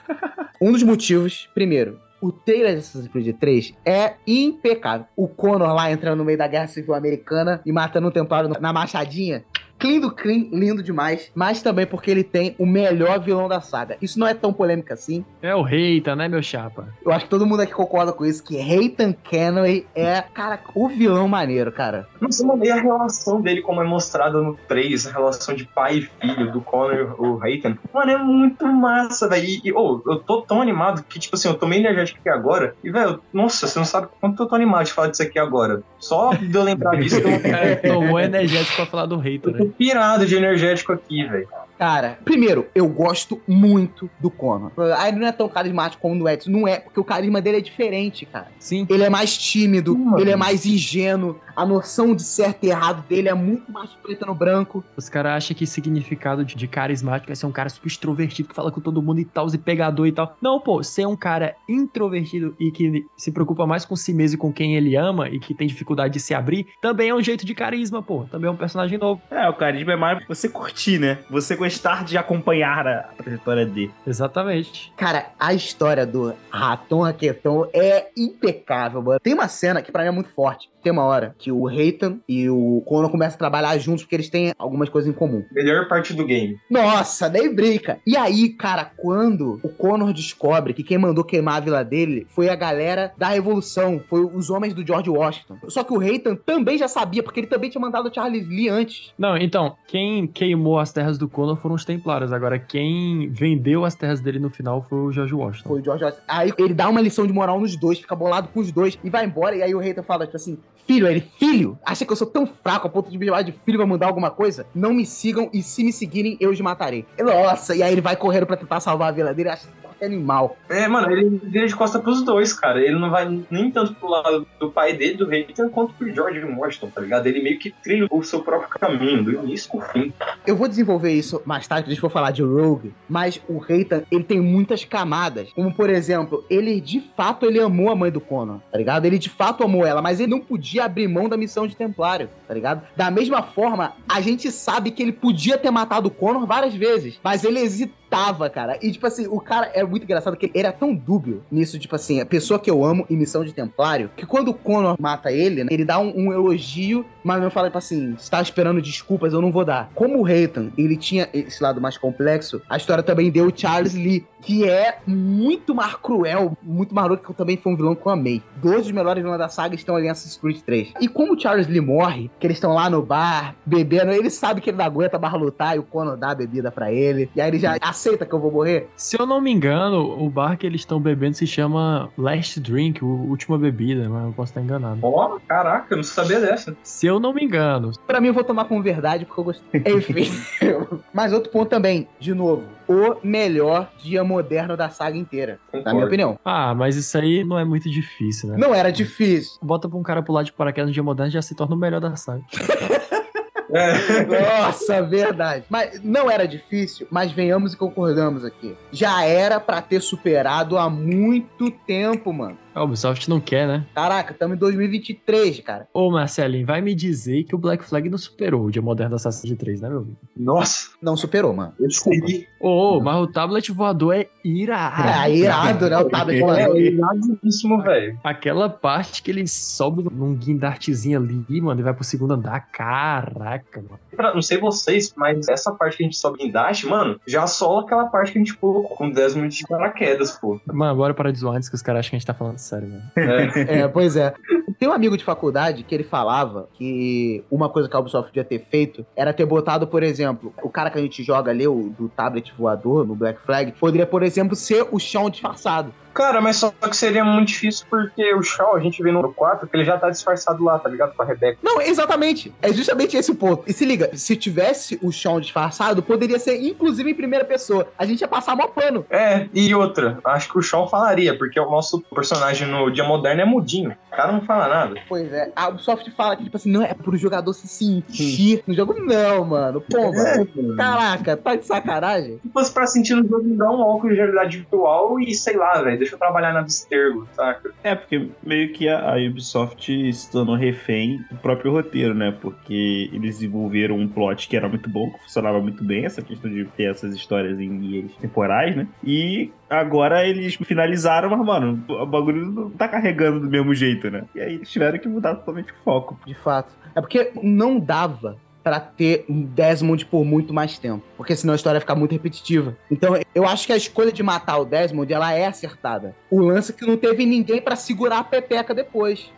Um dos motivos, primeiro, o trailer de Assassin's Creed 3 é impecável. O Connor lá entrando no meio da Guerra Civil Americana e matando um templário na machadinha. Clean do clean, lindo demais. Mas também porque ele tem o melhor vilão da saga. Isso não é tão polêmico assim. É o Reita, né, meu chapa? Eu acho que todo mundo aqui concorda com isso, que Reitan Kenway é, cara, o vilão maneiro, cara. Nossa, mano, e a relação dele, como é mostrada no 3, a relação de pai e filho do Connor, o Hayton, mano, é muito massa, velho. E, e, oh, eu tô tão animado que, tipo assim, eu tomei energético aqui agora. E, velho, nossa, você não sabe quanto eu tô animado de falar disso aqui agora. Só de eu lembrar disso, eu É, tomou energético pra falar do Reita, eu tô né? Pirado de energético aqui, velho. Cara, primeiro, eu gosto muito do Connor. Ah, ele não é tão carismático como o do Edson. Não é, porque o carisma dele é diferente, cara. Sim. Ele é mais tímido, mano. ele é mais ingênuo. A noção de certo e errado dele é muito mais preta no branco. Os caras acham que significado de, de carismático é ser um cara super extrovertido que fala com todo mundo e tal, e pegador e tal. Não, pô, ser um cara introvertido e que se preocupa mais com si mesmo e com quem ele ama e que tem dificuldade de se abrir, também é um jeito de carisma, pô. Também é um personagem novo. É, o carisma é mais você curtir, né? Você gostar de acompanhar a trajetória dele. Exatamente. Cara, a história do Raton Raqueton é impecável, mano. Tem uma cena que pra mim é muito forte. Tem uma hora que o Reitan e o Connor começam a trabalhar juntos porque eles têm algumas coisas em comum. Melhor parte do game. Nossa, nem brinca. E aí, cara, quando o Connor descobre que quem mandou queimar a vila dele foi a galera da Revolução, foi os homens do George Washington. Só que o Reitan também já sabia, porque ele também tinha mandado o Charles Lee antes. Não, então, quem queimou as terras do Connor foram os Templários. Agora, quem vendeu as terras dele no final foi o George Washington. Foi o George Washington. Aí ele dá uma lição de moral nos dois, fica bolado com os dois e vai embora. E aí o Reitan fala, tipo assim, filho, ele, filho, acha que eu sou tão fraco a ponto de me chamar de filho vai mudar alguma coisa? Não me sigam e se me seguirem, eu os matarei. Nossa, e aí ele vai correndo pra tentar salvar a vila dele, acha que animal. É, mano, ele vira de costa pros dois, cara. Ele não vai nem tanto pro lado do pai dele, do Hayton, quanto pro George Washington, tá ligado? Ele meio que trilha o seu próprio caminho, do início pro fim. Eu vou desenvolver isso mais tarde, a gente for falar de Rogue, mas o Reitan, ele tem muitas camadas. Como, por exemplo, ele de fato ele amou a mãe do Conan, tá ligado? Ele de fato amou ela, mas ele não podia abrir mão da missão de Templário, tá ligado? Da mesma forma, a gente sabe que ele podia ter matado o Connor várias vezes, mas ele hesitava, cara. E, tipo assim, o cara é muito engraçado que ele era tão dúbio nisso, tipo assim, a pessoa que eu amo em Missão de Templário, que quando o Connor mata ele, né, ele dá um, um elogio, mas não fala, tipo assim, você tá esperando desculpas, eu não vou dar. Como o Reitan, ele tinha esse lado mais complexo, a história também deu o Charles Lee, que é muito mais cruel, muito mais louco, que também foi um vilão que eu amei. Dois dos melhores vilões da saga estão ali em Assassin's Creed 3. E como o Charles Lee morre, que eles estão lá no bar, bebendo, ele sabe que ele não aguenta mais lutar e o Connor dá a bebida pra ele. E aí ele já aceita que eu vou morrer. Se eu não me engano, o bar que eles estão bebendo se chama Last Drink, o última bebida, mas eu posso estar enganado. Ó, caraca, eu não sabia dessa. Se eu não me engano. Pra mim, eu vou tomar como verdade porque eu gostei. Enfim. Mas outro ponto também, de novo, o melhor dia moderno da saga inteira, na minha Concordo. opinião. Ah, mas isso aí não é muito difícil, né? Não era difícil. Bota pra um cara pular de paraquedas no dia moderno já se torna o melhor da saga. Nossa, verdade. Mas não era difícil, mas venhamos e concordamos aqui. Já era pra ter superado há muito tempo, mano. A Ubisoft não quer, né? Caraca, estamos em 2023, cara. Ô, Marcelinho, vai me dizer que o Black Flag não superou o dia moderno do Assassin's Creed 3, né, meu amigo? Nossa, Não superou, mano. eu Desculpa. Ô, mas o tablet voador é irado. É irado, né? O tablet É, voador. é iradíssimo, velho. Aquela parte que ele sobe num guindartezinho ali, mano, e vai pro segundo andar. Caraca, mano. Pra- Não sei vocês, mas essa parte que a gente sobe em Dash, mano, já sola aquela parte que a gente pulou com 10 minutos de paraquedas, pô. Mano, bora para de zoar antes que os caras acham que a gente tá falando mano. É. É, pois é. Tem um amigo de faculdade que ele falava que uma coisa que a Ubisoft podia ter feito era ter botado, por exemplo, o cara que a gente joga ali, o do tablet voador no Black Flag, poderia, por exemplo, ser o chão disfarçado. Cara, mas só que seria muito difícil porque o Shaw, a gente vê no 4 que ele já tá disfarçado lá, tá ligado? Com a Rebeca. Não, exatamente. É justamente esse o ponto. E se liga, se tivesse o chão disfarçado, poderia ser inclusive em primeira pessoa. A gente ia passar mó pano. É, e outra, acho que o Shaw falaria, porque o nosso personagem no Dia Moderno é mudinho. O cara não fala nada. Pois é, a Ubisoft fala que, tipo assim, não é pro jogador se sentir no jogo. Não, mano. Pô, mano. Caraca, tá de sacanagem? Se fosse pra sentir no jogo, dá um óculos de realidade virtual e sei lá, velho, deixa eu trabalhar na Abstergo, saca? É, porque meio que a, a Ubisoft se tornou refém do próprio roteiro, né? Porque eles desenvolveram um plot que era muito bom, que funcionava muito bem, essa questão de ter essas histórias em temporais, né? E agora eles finalizaram, mas, mano, o bagulho não tá carregando do mesmo jeito, né? E aí eles tiveram que mudar totalmente o foco. De fato. É porque não dava pra ter um Desmond por muito mais tempo. Porque senão a história ia ficar muito repetitiva. Então eu acho que a escolha de matar o Desmond, ela é acertada. O lance é que não teve ninguém pra segurar a pepeca depois.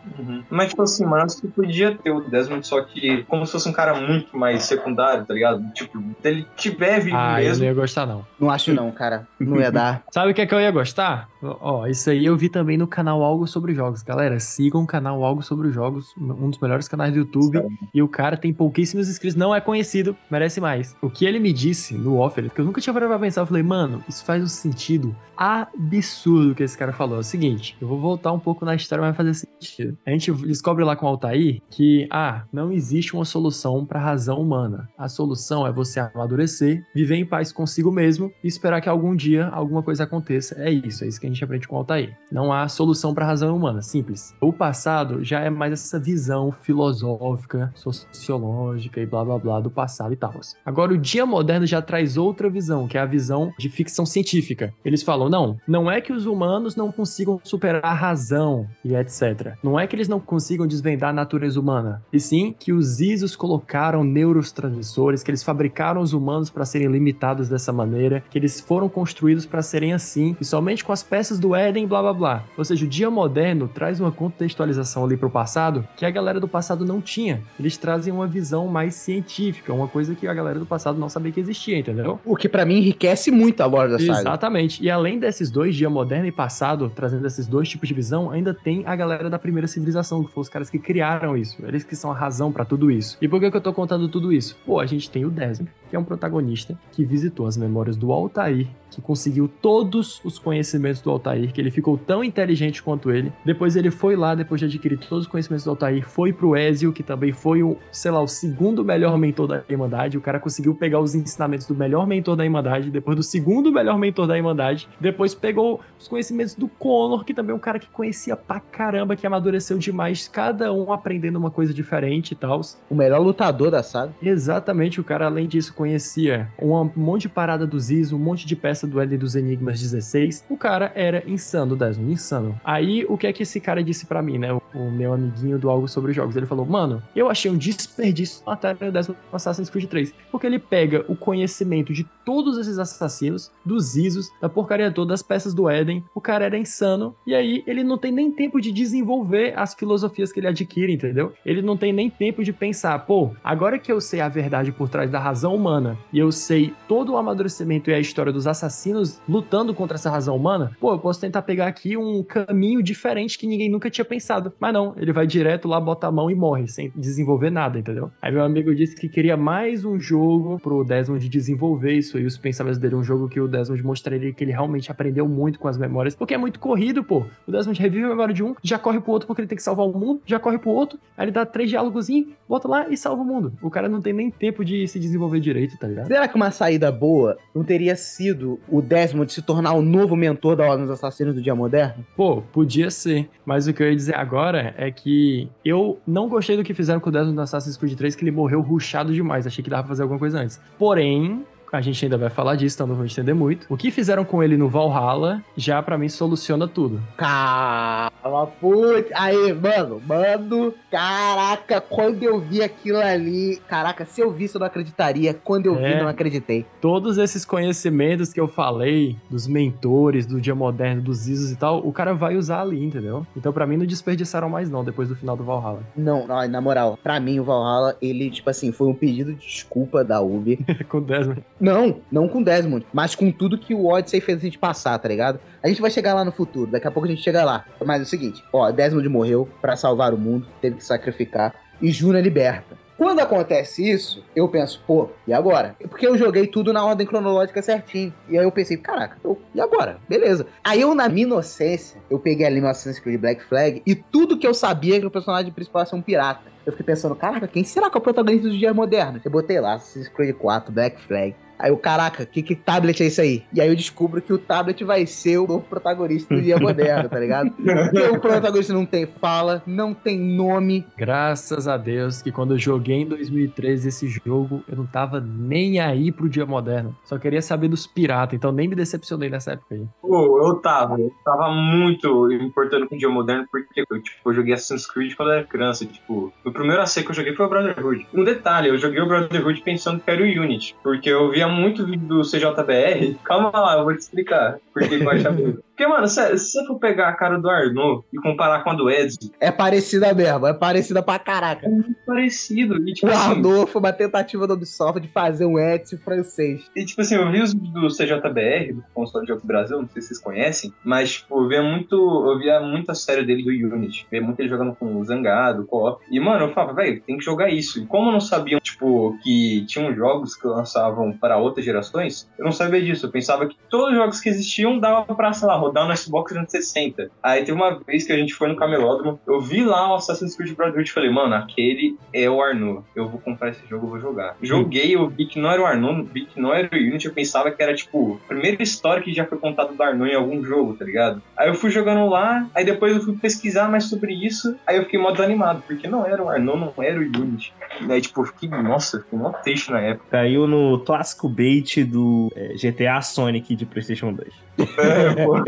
Mas, tipo assim, mano, que podia ter o Desmond, só que como se fosse um cara muito mais secundário, tá ligado? Tipo, se ele tiver vivo Ah, eu mesmo. não ia gostar, não. Não acho não, cara. Não ia dar. Sabe o que é que eu ia gostar? Ó, isso aí eu vi também no canal Algo Sobre Jogos. Galera, sigam o canal Algo Sobre Jogos, um dos melhores canais do YouTube. E o cara tem pouquíssimos inscritos, não é conhecido, merece mais. O que ele me disse no offer, que eu nunca tinha parado pra pensar, eu falei, mano, isso faz um sentido absurdo que esse cara falou. É o seguinte, eu vou voltar um pouco na história, mas vai fazer sentido. A gente descobre lá com o Altair que, ah, não existe uma solução pra razão humana. A solução é você amadurecer, viver em paz consigo mesmo e esperar que algum dia alguma coisa aconteça. É isso, é isso que a gente aprende com o Altair. Não há solução pra razão humana, simples. O passado já é mais essa visão filosófica, sociológica e blá blá blá do passado e tal. Agora, o dia moderno já traz outra visão, que é a visão de ficção científica. Eles falam, não, não é que os humanos não consigam superar a razão e etc. Não é que eles não consigam desvendar a natureza humana, e sim que os ISOs colocaram neurotransmissores, que eles fabricaram os humanos para serem limitados dessa maneira, que eles foram construídos para serem assim, e somente com as peças do Éden, blá blá blá. Ou seja, o dia moderno traz uma contextualização ali pro passado que a galera do passado não tinha. Eles trazem uma visão mais científica, uma coisa que a galera do passado não sabia que existia, entendeu? O que pra mim enriquece muito a lore da saga. Exatamente. E além desses dois, dia moderno e passado, trazendo esses dois tipos de visão, ainda tem a galera da primeira civilização, que foram os caras que criaram isso. Eles que são a razão pra tudo isso. E por que, que eu tô contando tudo isso? Pô, a gente tem o Desmond, que é um protagonista que visitou as memórias do Altair, que conseguiu todos os conhecimentos do Altair, que ele ficou tão inteligente quanto ele. Depois ele foi lá, depois de adquirir todos os conhecimentos do Altair, foi pro Ezio, que também foi o, sei lá, o segundo melhor mentor da Irmandade. O cara conseguiu pegar os ensinamentos do melhor mentor da Irmandade, depois do segundo melhor mentor da Irmandade. Depois pegou os conhecimentos do Connor, que também é um cara que conhecia pra caramba, que amadureceu demais, cada um aprendendo uma coisa diferente e tal. O melhor lutador da saga. Exatamente, o cara, além disso, conhecia um monte de parada do Ziz, um monte de peça do L dos Enigmas 16. O cara era insano, Desmond, insano. Aí, o que é que esse cara disse para mim, né? O, meu amiguinho do Algo Sobre Jogos. Ele falou, mano, eu achei um desperdício matar o no Assassin's Creed 3. Porque ele pega o conhecimento de todos esses assassinos, dos Isos, da porcaria toda, das peças do Éden. O cara era insano. E aí, ele não tem nem tempo de desenvolver as filosofias que ele adquire, entendeu? Ele não tem nem tempo de pensar, pô, agora que eu sei a verdade por trás da razão humana e eu sei todo o amadurecimento e a história dos assassinos lutando contra essa razão humana, pô, eu posso tentar pegar aqui um caminho diferente que ninguém nunca tinha pensado. Mas não, ele vai direto lá, bota a mão e morre, sem desenvolver nada, entendeu? Aí meu amigo disse que queria mais um jogo pro Desmond desenvolver isso e os pensamentos dele, um jogo que o Desmond mostraria que ele realmente aprendeu muito com as memórias, porque é muito corrido, pô. O Desmond revive a memória de um, já corre pro outro porque ele tem que salvar o mundo, já corre pro outro, aí ele dá três diálogos, bota lá e salva o mundo. O cara não tem nem tempo de se desenvolver direito, tá ligado? Será que uma saída boa não teria sido o Desmond se tornar o novo mentor da Ordem dos Assassinos do Dia Moderno? Pô, podia ser. Mas o que eu ia dizer agora é que eu não gostei do que fizeram com o Desmond no Assassin's Creed 3, que ele morreu ruxado demais. Achei que dava pra fazer alguma coisa antes. Porém, a gente ainda vai falar disso, então não vou entender muito. O que fizeram com ele no Valhalla já para mim soluciona tudo. Calma, putz. Aí, mano, mano, caraca, quando eu vi aquilo ali, caraca, se eu visse eu não acreditaria, quando eu é, vi não acreditei. Todos esses conhecimentos que eu falei, dos mentores, do dia moderno, dos ISOs e tal, o cara vai usar ali, entendeu? Então para mim não desperdiçaram mais não, depois do final do Valhalla. Não, não na moral, para mim o Valhalla, ele, tipo assim, foi um pedido de desculpa da Ubi. com 10 não, não com Desmond, mas com tudo que o Odyssey fez a gente passar, tá ligado? A gente vai chegar lá no futuro, daqui a pouco a gente chega lá. Mas é o seguinte, ó, Desmond morreu para salvar o mundo, teve que sacrificar, e Juna liberta. Quando acontece isso, eu penso, pô, e agora? Porque eu joguei tudo na ordem cronológica certinho. E aí eu pensei, caraca, eu, e agora? Beleza. Aí eu, na minha inocência, eu peguei ali no Assassin's Creed Black Flag e tudo que eu sabia que o personagem principal ia ser um pirata. Eu fiquei pensando, caraca, quem será que é o protagonista dos dias modernos? Eu botei lá, Assassin's Creed 4, Black Flag. Aí o caraca, que, que tablet é isso aí? E aí eu descubro que o tablet vai ser o novo protagonista do dia moderno, tá ligado? Porque o protagonista não tem fala, não tem nome. Graças a Deus que quando eu joguei em 2013 esse jogo, eu não tava nem aí pro dia moderno. Só queria saber dos piratas, então nem me decepcionei nessa época aí. Pô, eu tava. Eu tava muito importando com o dia moderno porque eu, tipo, eu joguei Assassin's Creed quando eu era criança. Tipo, o primeiro AC que eu joguei foi o Brotherhood. Um detalhe, eu joguei o Brotherhood pensando que era o Unity, porque eu via muito vídeo do CJBR. Calma lá, eu vou te explicar por que eu achava. Porque, mano, se, se você for pegar a cara do Arnaud e comparar com a do Edson. É parecida mesmo, é parecida pra caraca. É muito parecido. E, tipo, o assim, Arnaud foi uma tentativa do Ubisoft de fazer um Edson francês. E, tipo assim, eu vi os do CJBR, do Console de Jogos Brasil, não sei se vocês conhecem, mas, tipo, eu via muito. Eu via muito a série dele do Unity. Via muito ele jogando com o Zangado, co-op. E, mano, eu falava, velho, tem que jogar isso. E como eu não sabia, tipo, que tinham jogos que lançavam para outras gerações, eu não sabia disso. Eu pensava que todos os jogos que existiam davam pra, sei lá, rodar no Xbox 360. Aí teve uma vez que a gente foi no camelódromo, eu vi lá o Assassin's Creed Brotherhood e falei, mano, aquele é o Arnaud. Eu vou comprar esse jogo, eu vou jogar. Joguei, eu vi que não era o Arnaud, vi que não era o Unity, eu pensava que era, tipo, a primeira história que já foi contada do Arnaud em algum jogo, tá ligado? Aí eu fui jogando lá, aí depois eu fui pesquisar mais sobre isso, aí eu fiquei mó desanimado, porque não era o Arnaud, não era o Unity. Aí, tipo, eu fiquei, nossa, fiquei mó triste na época. Caiu no clássico bait do é, GTA Sonic de PlayStation 2. É, pô.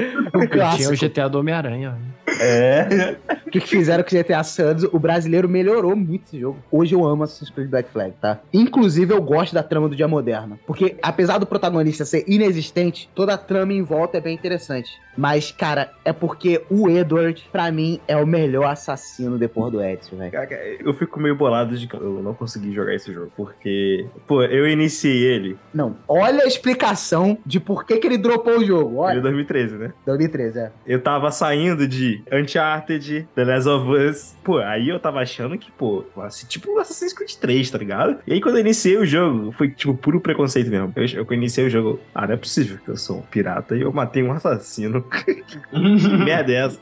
Tinha o GTA do Homem-Aranha. É. o que, que fizeram com o GTA Santos? O brasileiro melhorou muito esse jogo. Hoje eu amo Assassin's Creed Black Flag, tá? Inclusive, eu gosto da trama do dia moderno. Porque, apesar do protagonista ser inexistente, toda a trama em volta é bem interessante. Mas, cara, é porque o Edward, pra mim, é o melhor assassino depois do Edson, velho. Eu fico meio bolado de que eu não consegui jogar esse jogo. Porque, pô, eu iniciei ele. Não, olha a explicação de por que, que ele dropou o jogo. Olha. Ele é 2013, né? 2013, é. Eu tava saindo de Uncharted, The Last of Us. Pô, aí eu tava achando que, pô, assim, tipo Assassin's Creed 3, tá ligado? E aí quando eu iniciei o jogo, foi tipo puro preconceito mesmo. Eu, eu iniciei o jogo, ah, não é possível que eu sou um pirata e eu matei um assassino. Que merda é essa?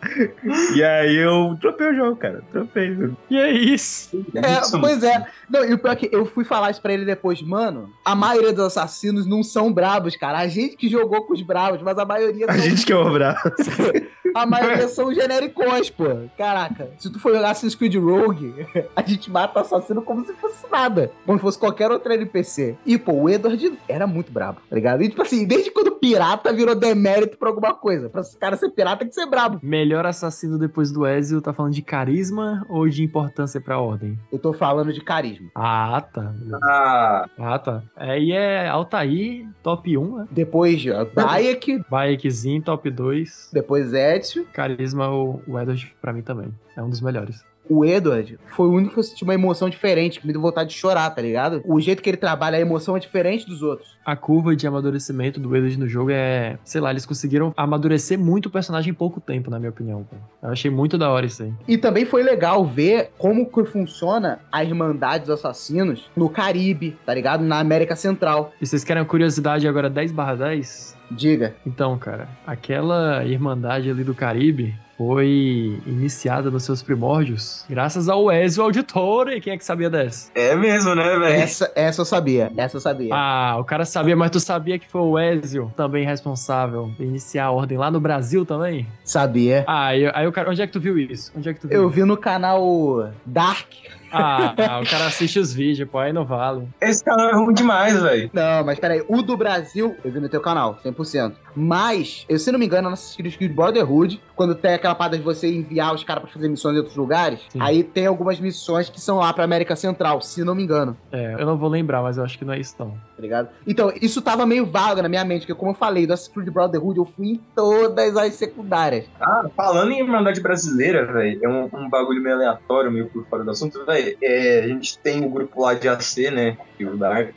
E aí eu tropei o jogo, cara. Tropei. E é isso. É, pois é. Não, e o pior é que eu fui falar isso pra ele depois, mano. A maioria dos assassinos não são brabos, cara. A gente que jogou com os bravos, mas a maioria. A gente que é o brabo. A maioria são genericões, pô. Caraca, se tu for jogar Assassin's Creed Rogue, a gente mata o assassino como se fosse nada. Como se fosse qualquer outro NPC. E, pô, o Edward era muito brabo, tá ligado? E, tipo assim, desde quando pirata virou demérito pra alguma coisa. Pra esse cara ser pirata tem que ser brabo. Melhor assassino depois do Ezio, tá falando de carisma ou de importância pra ordem? Eu tô falando de carisma. Ah, tá. Ah, Ah, tá. Aí é Altair, top 1, né? Depois, ó, Bayek, Bayekzinho, top 2. depois Ezio. Carisma, o, o Edward, pra mim também. É um dos melhores. O Edward foi o único que eu senti uma emoção diferente, que me deu vontade de chorar, tá ligado? O jeito que ele trabalha, a emoção é diferente dos outros. A curva de amadurecimento do Edward no jogo é. Sei lá, eles conseguiram amadurecer muito o personagem em pouco tempo, na minha opinião. pô. Eu achei muito da hora isso aí. E também foi legal ver como que funciona a Irmandade dos Assassinos no Caribe, tá ligado? Na América Central. E vocês querem uma curiosidade agora 10 barra 10? Diga. Então, cara, aquela Irmandade ali do Caribe foi iniciada nos seus primórdios graças ao Ezio Auditore. Quem é que sabia dessa? é mesmo, né, velho? Essa, essa eu sabia. Essa eu sabia. Ah, o cara sabia, mas tu sabia que foi o Ezio também responsável por iniciar a ordem lá no Brasil também? Sabia. Ah, aí, aí o cara, onde é que tu viu isso? Onde é que tu viu? Eu vi no canal Dark. Ah, ah, o cara assiste os vídeos, pô, aí não vale. Esse canal é ruim demais, velho. Não, mas peraí. O do Brasil, eu vi no teu canal, 100%. Mas, eu, se não me engano, na Assassin's Creed Brotherhood, quando tem aquela parada de você enviar os caras pra fazer missões em outros lugares, Sim. aí tem algumas missões que são lá pra América Central, se não me engano. É, eu não vou lembrar, mas eu acho que não é isso não. tá ligado? Então, isso tava meio vago na minha mente, porque como eu falei, do Assassin's Creed Brotherhood, eu fui em todas as secundárias. Ah, falando em Irmandade Brasileira, velho, é um, um bagulho meio aleatório, meio por fora do assunto, velho. É, a gente tem o grupo lá de AC, né? que o Dark,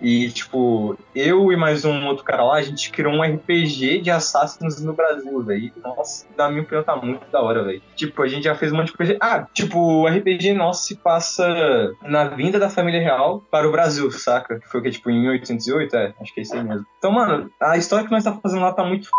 e tipo, eu e mais um outro cara lá, a gente criou um RPG de Assassins no Brasil, velho. Nossa, na minha opinião tá muito da hora, velho. Tipo, a gente já fez um monte de coisa. Ah, tipo, o RPG nosso se passa na vinda da família real para o Brasil, saca? Que foi o que, tipo, em 1808, é, acho que é isso aí mesmo. Então, mano, a história que nós tá fazendo lá tá muito f...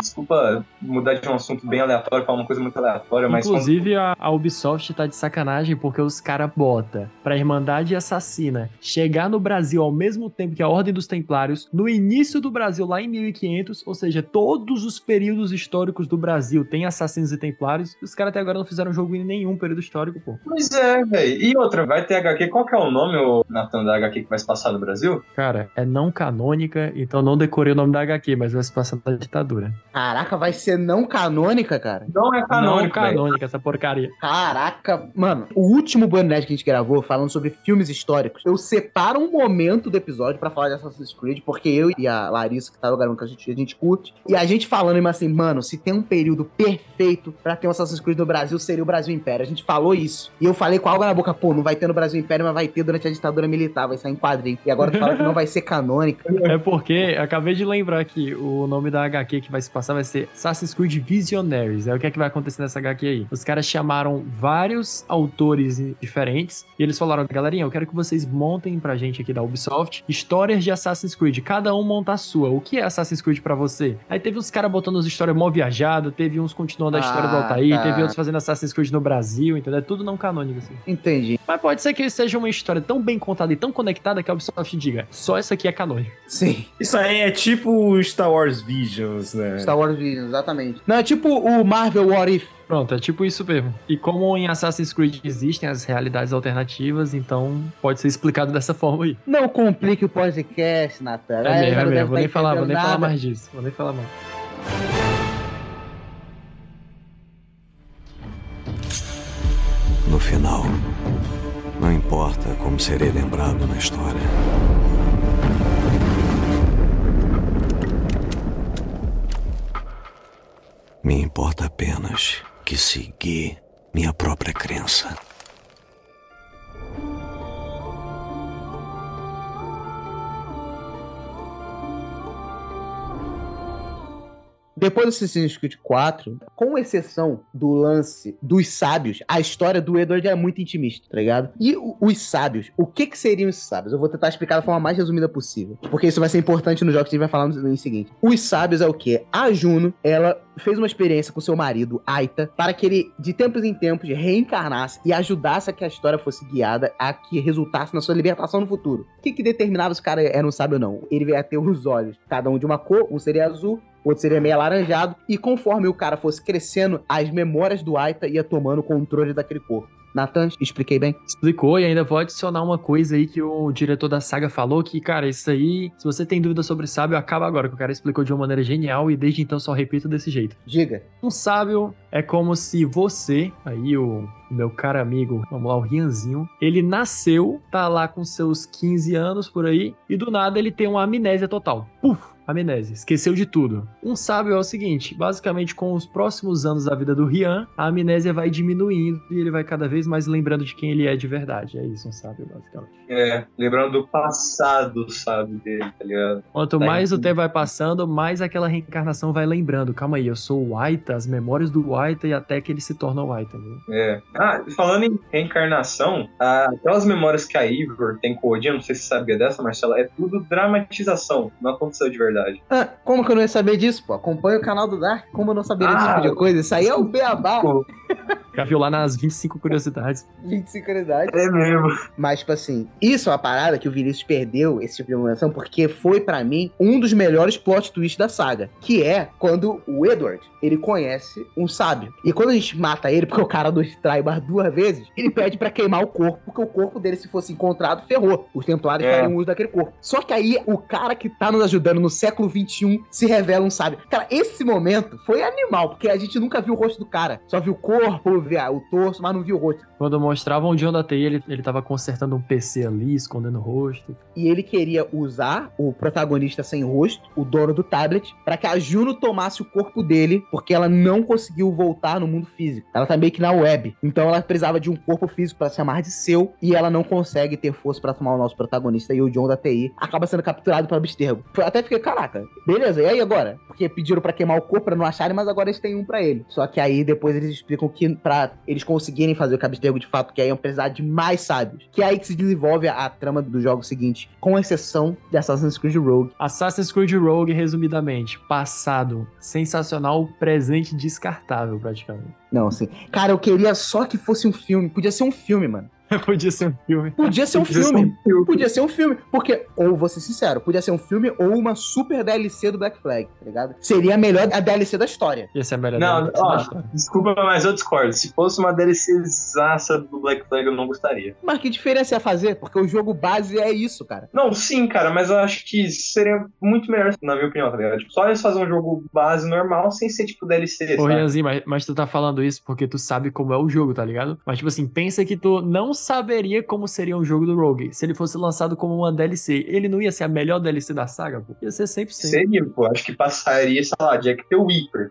Desculpa mudar de um assunto bem aleatório, falar uma coisa muito aleatória, mas. Inclusive, a, a Ubisoft tá de sacanagem porque os caras bota pra Irmandade Assassina chegar no Brasil ao mesmo tempo que a Ordem dos Templários, no início do Brasil, lá em 1500, ou seja, todos os períodos históricos do Brasil tem assassinos e templários, os caras até agora não fizeram jogo em nenhum período histórico, pô. Pois é, velho. E outra, vai ter HQ. Qual que é o nome, ô, Nathan, da HQ que vai se passar no Brasil? Cara, é não canônica, então não decorei o nome da HQ, mas vai se passar na ditadura. Caraca, vai ser não canônica, cara? Não é não canônico, velho. canônica, essa porcaria. Caraca, mano, o último Bunny que a gente gravou falando sobre filmes históricos, eu separo um momento do episódio pra falar de Assassin's Creed, porque eu e a Larissa, que tava gravando com a gente, a gente curte, e a gente falando mas assim, mano, se tem um período perfeito pra ter um Assassin's Creed no Brasil, seria o Brasil Império. A gente falou isso. E eu falei com algo na boca, pô, não vai ter no Brasil Império, mas vai ter durante a ditadura militar, vai sair em quadrinho. E agora tu fala que não vai ser canônica. É porque acabei de lembrar que o nome da HQ que vai se passar vai ser Assassin's Creed Visionaries. É o que é que vai acontecer nessa HQ aí. Os caras chamaram vários autores diferentes e eles falaram: galerinha, eu quero que vocês montem pra gente aqui da Ubisoft histórias de Assassin's Creed. Cada um monta a sua. O que é Assassin's Creed pra você? Aí teve uns caras botando as histórias mó viajada, teve uns continuando a história do Ah, Altair, tá. teve outros fazendo Assassin's Creed no Brasil, entendeu? É tudo não canônico assim. Entendi. Mas pode ser que seja uma história tão bem contada e tão conectada que a Ubisoft diga: só essa aqui é canônica. Sim. Isso aí é tipo Star Wars Visions, né? Star Wars Vision, exatamente. Não, é tipo o Marvel What If. Pronto, é tipo isso mesmo. E como em Assassin's Creed existem as realidades alternativas, então pode ser explicado dessa forma aí. Não complique o podcast, Natan. É A mesmo, é mesmo. Vou nem falar, vou nem falar mais disso. Vou nem falar mais. No final, não importa como serei lembrado na história. Me importa apenas que segui minha própria crença. Depois do Assassin's Creed 4, com exceção do lance dos sábios, a história do Edward é muito intimista, tá ligado? E os sábios, o que que seriam os sábios? Eu vou tentar explicar da forma mais resumida possível, porque isso vai ser importante no jogo que a gente vai falar no, no seguinte. Os sábios é o quê? A Juno, ela fez uma experiência com seu marido, Aita, para que ele, de tempos em tempos, reencarnasse e ajudasse a que a história fosse guiada a que resultasse na sua libertação no futuro. O que que determinava se o cara era um sábio ou não? Ele ia ter os olhos, cada um de uma cor, um seria azul outro seria meio alaranjado, e conforme o cara fosse crescendo, as memórias do Aita ia tomando controle daquele corpo. Nathan, expliquei bem? Explicou e ainda vou adicionar uma coisa aí que o diretor da saga falou que, cara, isso aí, se você tem dúvida sobre sábio, acaba agora, que o cara explicou de uma maneira genial e desde então só repito desse jeito. Diga. Um sábio é como se você, aí o meu caro amigo, vamos lá, o Rianzinho, ele nasceu, tá lá com seus 15 anos por aí, e do nada ele tem uma amnésia total. Puf! Amnésia, esqueceu de tudo. Um sábio é o seguinte: basicamente, com os próximos anos da vida do Rian, a amnésia vai diminuindo e ele vai cada vez mais lembrando de quem ele é de verdade. É isso, um sábio, basicamente. É, lembrando do passado, sabe, dele, tá ligado? Quanto Tá mais o tempo vai passando, mais aquela reencarnação vai lembrando. Calma aí, eu sou o Aita, as memórias do Aita e até que ele se torna o Aita, viu? É. Ah, falando em reencarnação, ah, aquelas memórias que a Ivor tem com o Odin, não sei se você sabia dessa, Marcela, é tudo dramatização, não aconteceu de verdade. Ah, como que eu não ia saber disso, pô? Acompanha o canal do Dark, como eu não saberia desse Ah, tipo de coisa? Isso aí é o beabá, Já viu lá nas 25 curiosidades. 25 unidades. É mesmo. Mas, tipo assim, isso é uma parada que o Vinícius perdeu, esse tipo de emoção, porque foi pra mim um dos melhores plot twists da saga. Que é quando o Edward, ele conhece um sábio. E quando a gente mata ele, porque o cara nos trai mais duas vezes, ele pede pra queimar o corpo, porque o corpo dele, se fosse encontrado, ferrou. Os templários É. fariam uso daquele corpo. Só que aí, o cara que tá nos ajudando no século XXI se revela um sábio. Cara, esse momento foi animal, porque a gente nunca viu o rosto do cara. Só viu o corpo, viu o torso, mas não viu o rosto. Quando mostravam o John da TI, ele, ele tava consertando um PC ali, escondendo o rosto. e ele queria usar o protagonista sem rosto, o dono do tablet, pra que a Juno tomasse o corpo dele, porque ela não conseguiu voltar no mundo físico. Ela tá meio que na web. Então ela precisava de um corpo físico pra se chamar de seu, e ela não consegue ter força pra tomar o nosso protagonista e o John da TI acaba sendo capturado pelo Abstergo. Até fiquei, caraca, beleza, e aí agora? Porque pediram pra queimar o corpo pra não acharem, mas agora eles têm um pra ele. Só que aí depois eles explicam que pra eles conseguirem fazer o que Abstergo de fato quer, iam precisar de mais sábios. Que é aí que se desenvolve a, a trama do jogo seguinte, com exceção de Assassin's Creed Rogue. Assassin's Creed Rogue, resumidamente, passado sensacional, presente descartável, praticamente. Não, assim. Cara, eu queria só que fosse um filme. Podia ser um filme, mano. Podia ser um filme. Podia ser um Podia ser filme. um filme. Podia ser um filme. Porque, ou vou ser sincero, podia ser um filme ou uma super DLC do Black Flag, tá ligado? Seria a melhor a DLC da história. Ia ser a melhor Não, dela, ó, da história. desculpa, mas eu discordo. Se fosse uma DLCzaça do Black Flag, eu não gostaria. Mas que diferença ia fazer? Porque o jogo base é isso, cara. Não, sim, cara, mas eu acho que seria muito melhor, na minha opinião, tá ligado? Tipo, só eles fazerem um jogo base normal sem ser, tipo, DLC, Ô, sabe? Rianzinho, mas, mas tu tá falando isso porque tu sabe como é o jogo, tá ligado? Mas, tipo assim, pensa que tu não saberia como seria um jogo do Rogue. Se ele fosse lançado como uma DLC, ele não ia ser a melhor DLC da saga, pô? Ia ser 100%. Seria, pô. Acho que passaria, sei lá, Jack the Weeper.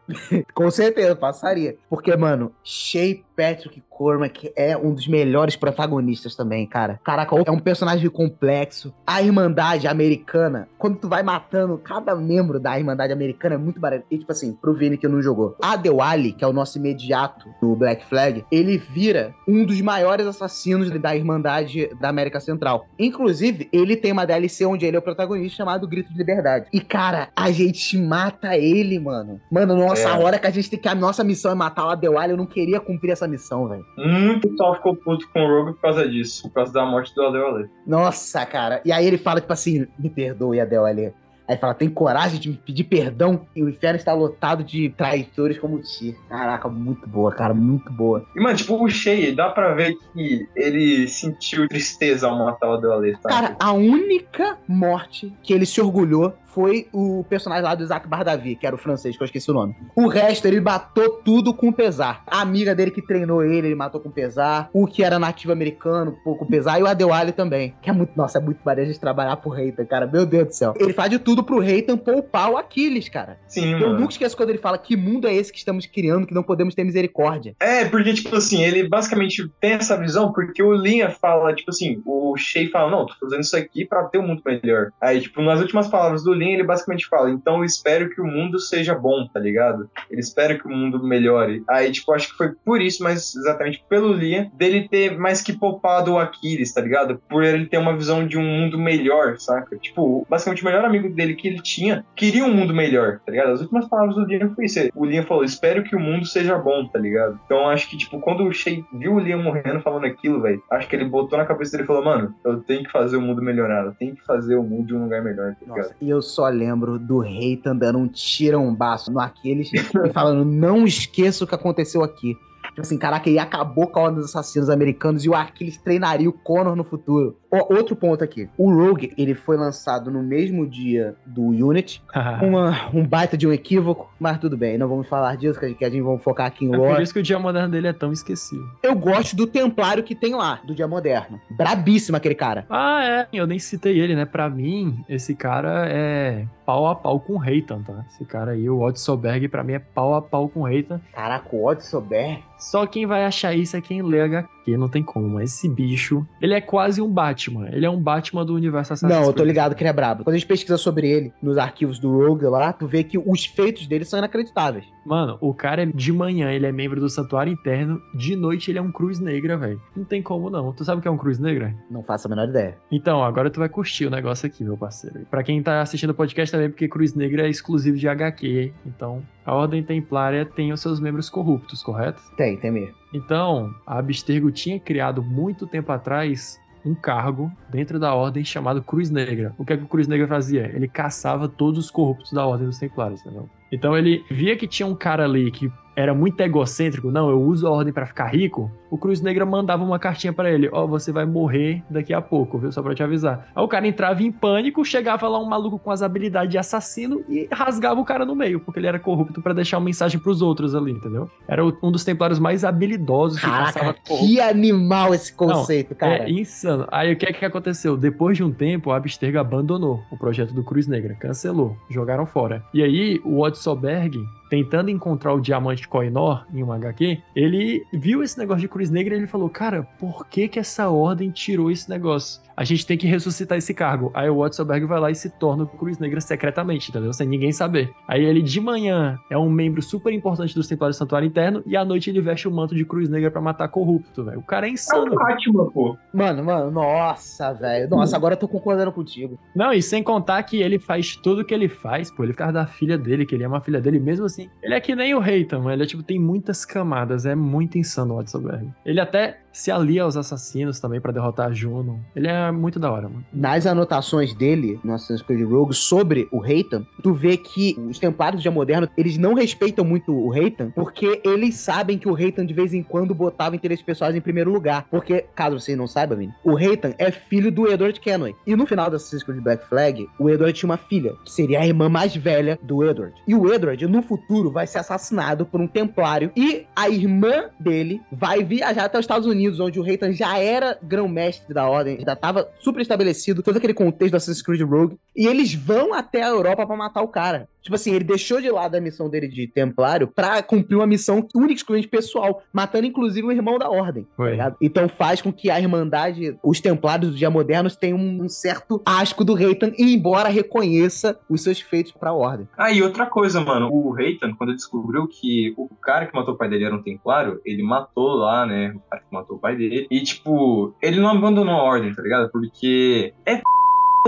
Com certeza, passaria. Porque, mano, Shea Patrick Cormac é um dos melhores protagonistas também, cara. Caraca, é um personagem complexo. A Irmandade Americana, quando tu vai matando cada membro da Irmandade Americana, é muito barato. E, tipo assim, pro Vini que não jogou. A Dewali, que é o nosso imediato do Black Flag, ele vira um dos maiores assassinos da Irmandade da América Central. Inclusive, ele tem uma DLC onde ele é o protagonista chamado Grito de Liberdade. E, cara, a gente mata ele, mano. Mano, nossa, É. a hora que a gente tem que. A nossa missão é matar o Adewale, eu não queria cumprir essa missão, velho. Muito pessoal ficou puto com o Rogue por causa disso, por causa da morte do Adewale. Nossa, cara. E aí ele fala, tipo assim, me perdoe, Adewale. Aí fala, tem coragem de me pedir perdão? E o inferno está lotado de traidores como ti. Caraca, muito boa, cara, muito boa. E, mano, tipo, o Shea, dá pra ver que ele sentiu tristeza ao matar o Adewale, sabe? Cara, a única morte que ele se orgulhou foi o personagem lá do Isaac Bardavi, que era o francês, que eu esqueci o nome. O resto, ele matou tudo com pesar. A amiga dele que treinou ele, ele matou com pesar. O que era nativo americano, com pesar. E o Adewale também. Que é muito, nossa, é muito maneiro a gente trabalhar pro Reitan, cara. Meu Deus do céu. Ele faz de tudo pro Reitan poupar o Aquiles, cara. Sim, Eu mano. nunca esqueço quando ele fala que mundo é esse que estamos criando, que não podemos ter misericórdia. É, porque, tipo assim, ele basicamente tem essa visão, porque o Linha fala, tipo assim, o Shea fala, não, tô fazendo isso aqui pra ter um mundo melhor. Aí, tipo, nas últimas palavras do Linha, ele basicamente fala, então eu espero que o mundo seja bom, tá ligado? Ele espera que o mundo melhore. Aí, tipo, acho que foi por isso, mas exatamente pelo Linha, dele ter mais que poupado o Aquiles, tá ligado? Por ele ter uma visão de um mundo melhor, saca? Tipo, basicamente o melhor amigo dele ele que ele tinha, queria um mundo melhor, tá ligado? As últimas palavras do Liam foi isso. O Liam falou, espero que o mundo seja bom, tá ligado? Então acho que, tipo, quando o Shea viu o Liam morrendo falando aquilo, velho, acho que ele botou na cabeça dele e falou, mano, eu tenho que fazer o mundo melhorar, eu tenho que fazer o mundo de um lugar melhor, tá ligado? Nossa, e eu só lembro do Reitan dando um tirão-baço no Aquiles e falando: não esqueça o que aconteceu aqui. Tipo assim, caraca, ele acabou com a ordem dos assassinos americanos e o Aquiles treinaria o Connor no futuro. Ó, outro ponto aqui. O Rogue, ele foi lançado no mesmo dia do Unity. Uma, um baita de um equívoco, mas tudo bem, não vamos falar disso, que a gente- vai focar aqui em É por lore. isso que o dia moderno dele é tão esquecido. Eu gosto do Templário que tem lá, do Dia Moderno. Brabíssimo aquele cara. Ah, é. Eu nem citei ele, né? Pra mim, esse cara é pau a pau com o Reitan, tá? Esse cara aí, o Odd Soberg, pra mim é pau a pau com o Reitan. Caraca, o Odd Sober. Só quem vai achar isso é quem lê HQ, não tem como. Mas esse bicho, ele é quase um Batman. Ele é um Batman do universo Assassin's Não, eu tô ligado que ele é brabo. Quando a gente pesquisa sobre ele nos arquivos do Rogue lá, tu vê que os feitos dele são inacreditáveis. Mano, o cara é de manhã, ele é membro do Santuário Interno, de noite ele é um Cruz Negra, velho. Não tem como não. Tu sabe o que é um Cruz Negra? Não faço a menor ideia. Então, agora tu vai curtir o negócio aqui, meu parceiro. Pra quem tá assistindo o podcast também, porque Cruz Negra é exclusivo de HQ, então a Ordem Templária tem os seus membros corruptos, correto? Tem, tem mesmo. Então, a Abstergo tinha criado muito tempo atrás um cargo dentro da Ordem chamado Cruz Negra. O que é que o Cruz Negra fazia? Ele caçava todos os corruptos da Ordem dos Templários, entendeu? Então ele via que tinha um cara ali que era muito egocêntrico, não, eu uso a ordem pra ficar rico. O Cruz Negra mandava uma cartinha pra ele, ó, você vai morrer daqui a pouco, viu? Só pra te avisar. Aí o cara entrava em pânico, chegava lá um maluco com as habilidades de assassino e rasgava o cara no meio, porque ele era corrupto pra deixar uma mensagem pros outros ali, entendeu? Era um dos templários mais habilidosos que Caraca, corrupto. que animal esse conceito, cara. É insano. Aí o que é que aconteceu? Depois de um tempo, a Abstergo abandonou o projeto do Cruz Negra, cancelou, jogaram fora. E aí o Odd Soberg, tentando encontrar o diamante Koinor em um HQ, ele viu esse negócio de Cruz Negra e ele falou: Cara, por que que essa ordem tirou esse negócio? A gente tem que ressuscitar esse cargo. Aí o Odd Soberg vai lá e se torna o Cruz Negra secretamente, entendeu? Sem ninguém saber. Aí ele de manhã é um membro super importante dos Templários do Santuário Interno e à noite ele veste o manto de Cruz Negra pra matar corrupto, velho. O cara é É insano. o Batman, pô. Mano, mano, nossa, velho. Nossa, agora eu tô concordando contigo. Não, e sem contar que ele faz tudo que ele faz, pô, ele fica da filha dele, que ele ama a filha dele, mesmo assim. Ele é que nem o Reitan. Ele é tipo, tem muitas camadas, é muito insano o Odsoberg. Ele até se alia aos assassinos também pra derrotar Juno. Ele é muito da hora, mano. Nas anotações dele, no Assassin's Creed Rogue, sobre o Reitan, tu vê que os Templários do Dia Moderno, eles não respeitam muito o Reitan, porque eles sabem que o Reitan de vez em quando botava interesses pessoais em primeiro lugar. Porque, caso vocês não saibam, o Reitan é filho do Edward Kenway. E no final do Assassin's Creed Black Flag, o Edward tinha uma filha, que seria a irmã mais velha do Edward. E o Edward, no futuro, vai ser assassinado por um Templário. E a irmã dele vai viajar até os Estados Unidos, onde o Reitan já era grão-mestre da Ordem, já estava super estabelecido, todo aquele contexto do Assassin's Creed Rogue. E eles vão até a Europa pra matar o cara. Tipo assim, ele deixou de lado a missão dele de Templário pra cumprir uma missão única e exclusivamente pessoal, matando inclusive o irmão da Ordem. tá? Então faz com que a Irmandade, os Templários do Dia Modernos tenham um, certo asco do Reitan, e embora reconheça os seus feitos pra Ordem. Ah, e outra coisa, mano. O Reitan, quando descobriu que o cara que matou o pai dele era um templário, ele matou lá, né? O cara que matou o pai dele. E, tipo, ele não abandonou a ordem, tá ligado? Porque é f...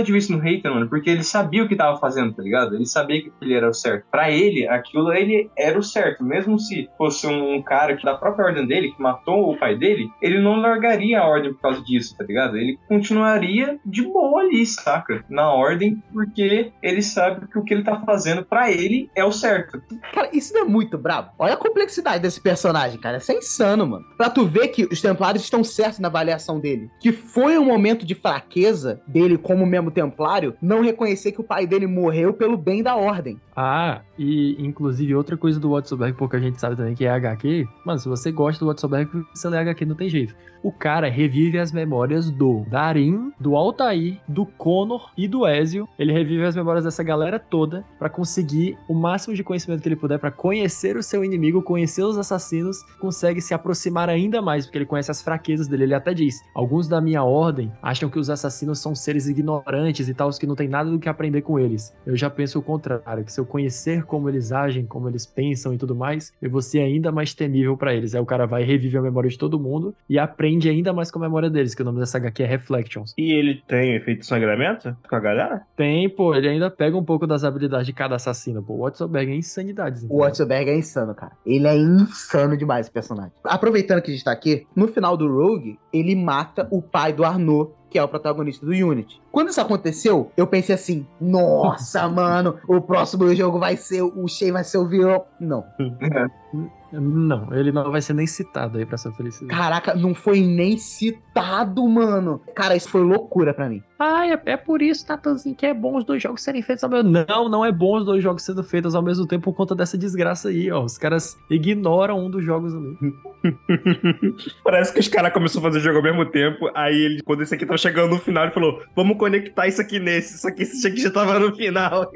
de isso no Reitan, mano. Porque ele sabia o que tava fazendo, tá ligado? Ele sabia que ele era o certo. Pra ele, aquilo ele era o certo. Mesmo se fosse um cara que da própria ordem dele, que matou o pai dele, ele não largaria a ordem por causa disso, tá ligado? Ele continuaria de boa ali, saca? Na ordem, porque ele sabe que o que ele tá fazendo pra ele é o certo. Cara, isso não é muito brabo. Olha a complexidade desse personagem, cara. Isso é insano, mano. Pra tu ver que os Templários estão certos na avaliação dele. Que foi um momento de fraqueza dele como membro templário não reconhecer que o pai dele morreu pelo bem da ordem. Ah, e inclusive outra coisa do Watsoberg, pouca gente sabe também, que é HQ. Mano, se você gosta do Watsoberg, você lê HQ, não tem jeito. O cara revive as memórias do Darim, do Altair, do Connor e do Ezio. Ele revive as memórias dessa galera toda pra conseguir o máximo de conhecimento que ele puder pra conhecer o seu inimigo, conhecer os assassinos, consegue se aproximar ainda mais, porque ele conhece as fraquezas dele. Ele até diz: alguns da minha ordem acham que os assassinos são seres ignorantes ignorantes e tal, que não tem nada do que aprender com eles. Eu já penso o contrário, que se eu conhecer como eles agem, como eles pensam e tudo mais, eu vou ser ainda mais temível para eles. Aí o cara vai reviver a memória de todo mundo e aprende ainda mais com a memória deles, que o nome dessa HQ é Reflections. E ele tem efeito de sangramento com a galera? Tem, pô, ele ainda pega um pouco das habilidades de cada assassino, pô. O Watsoberg é insanidade. O Watsoberg é insano, cara. Ele é insano demais, esse personagem. Aproveitando que a gente tá aqui, no final do Rogue, ele mata o pai do Arnaud, que é o protagonista do Unity. Quando isso aconteceu, eu pensei assim: nossa, mano, o próximo jogo vai ser o Shay vai ser o vilão. Não. Não, ele não vai ser nem citado aí pra essa felicidade. Caraca, não foi nem citado, mano. Cara, isso foi loucura pra mim. Ah, é, é por isso, Natanzinho, que é bom os dois jogos serem feitos ao mesmo Não, não é bom os dois jogos sendo feitos ao mesmo tempo por conta dessa desgraça aí, ó. Os caras ignoram um dos jogos ali. Parece que os caras começaram a fazer o jogo ao mesmo tempo, aí ele, quando esse aqui tava chegando no final, ele falou: vamos conectar isso aqui nesse, isso aqui, esse aqui já tava no final.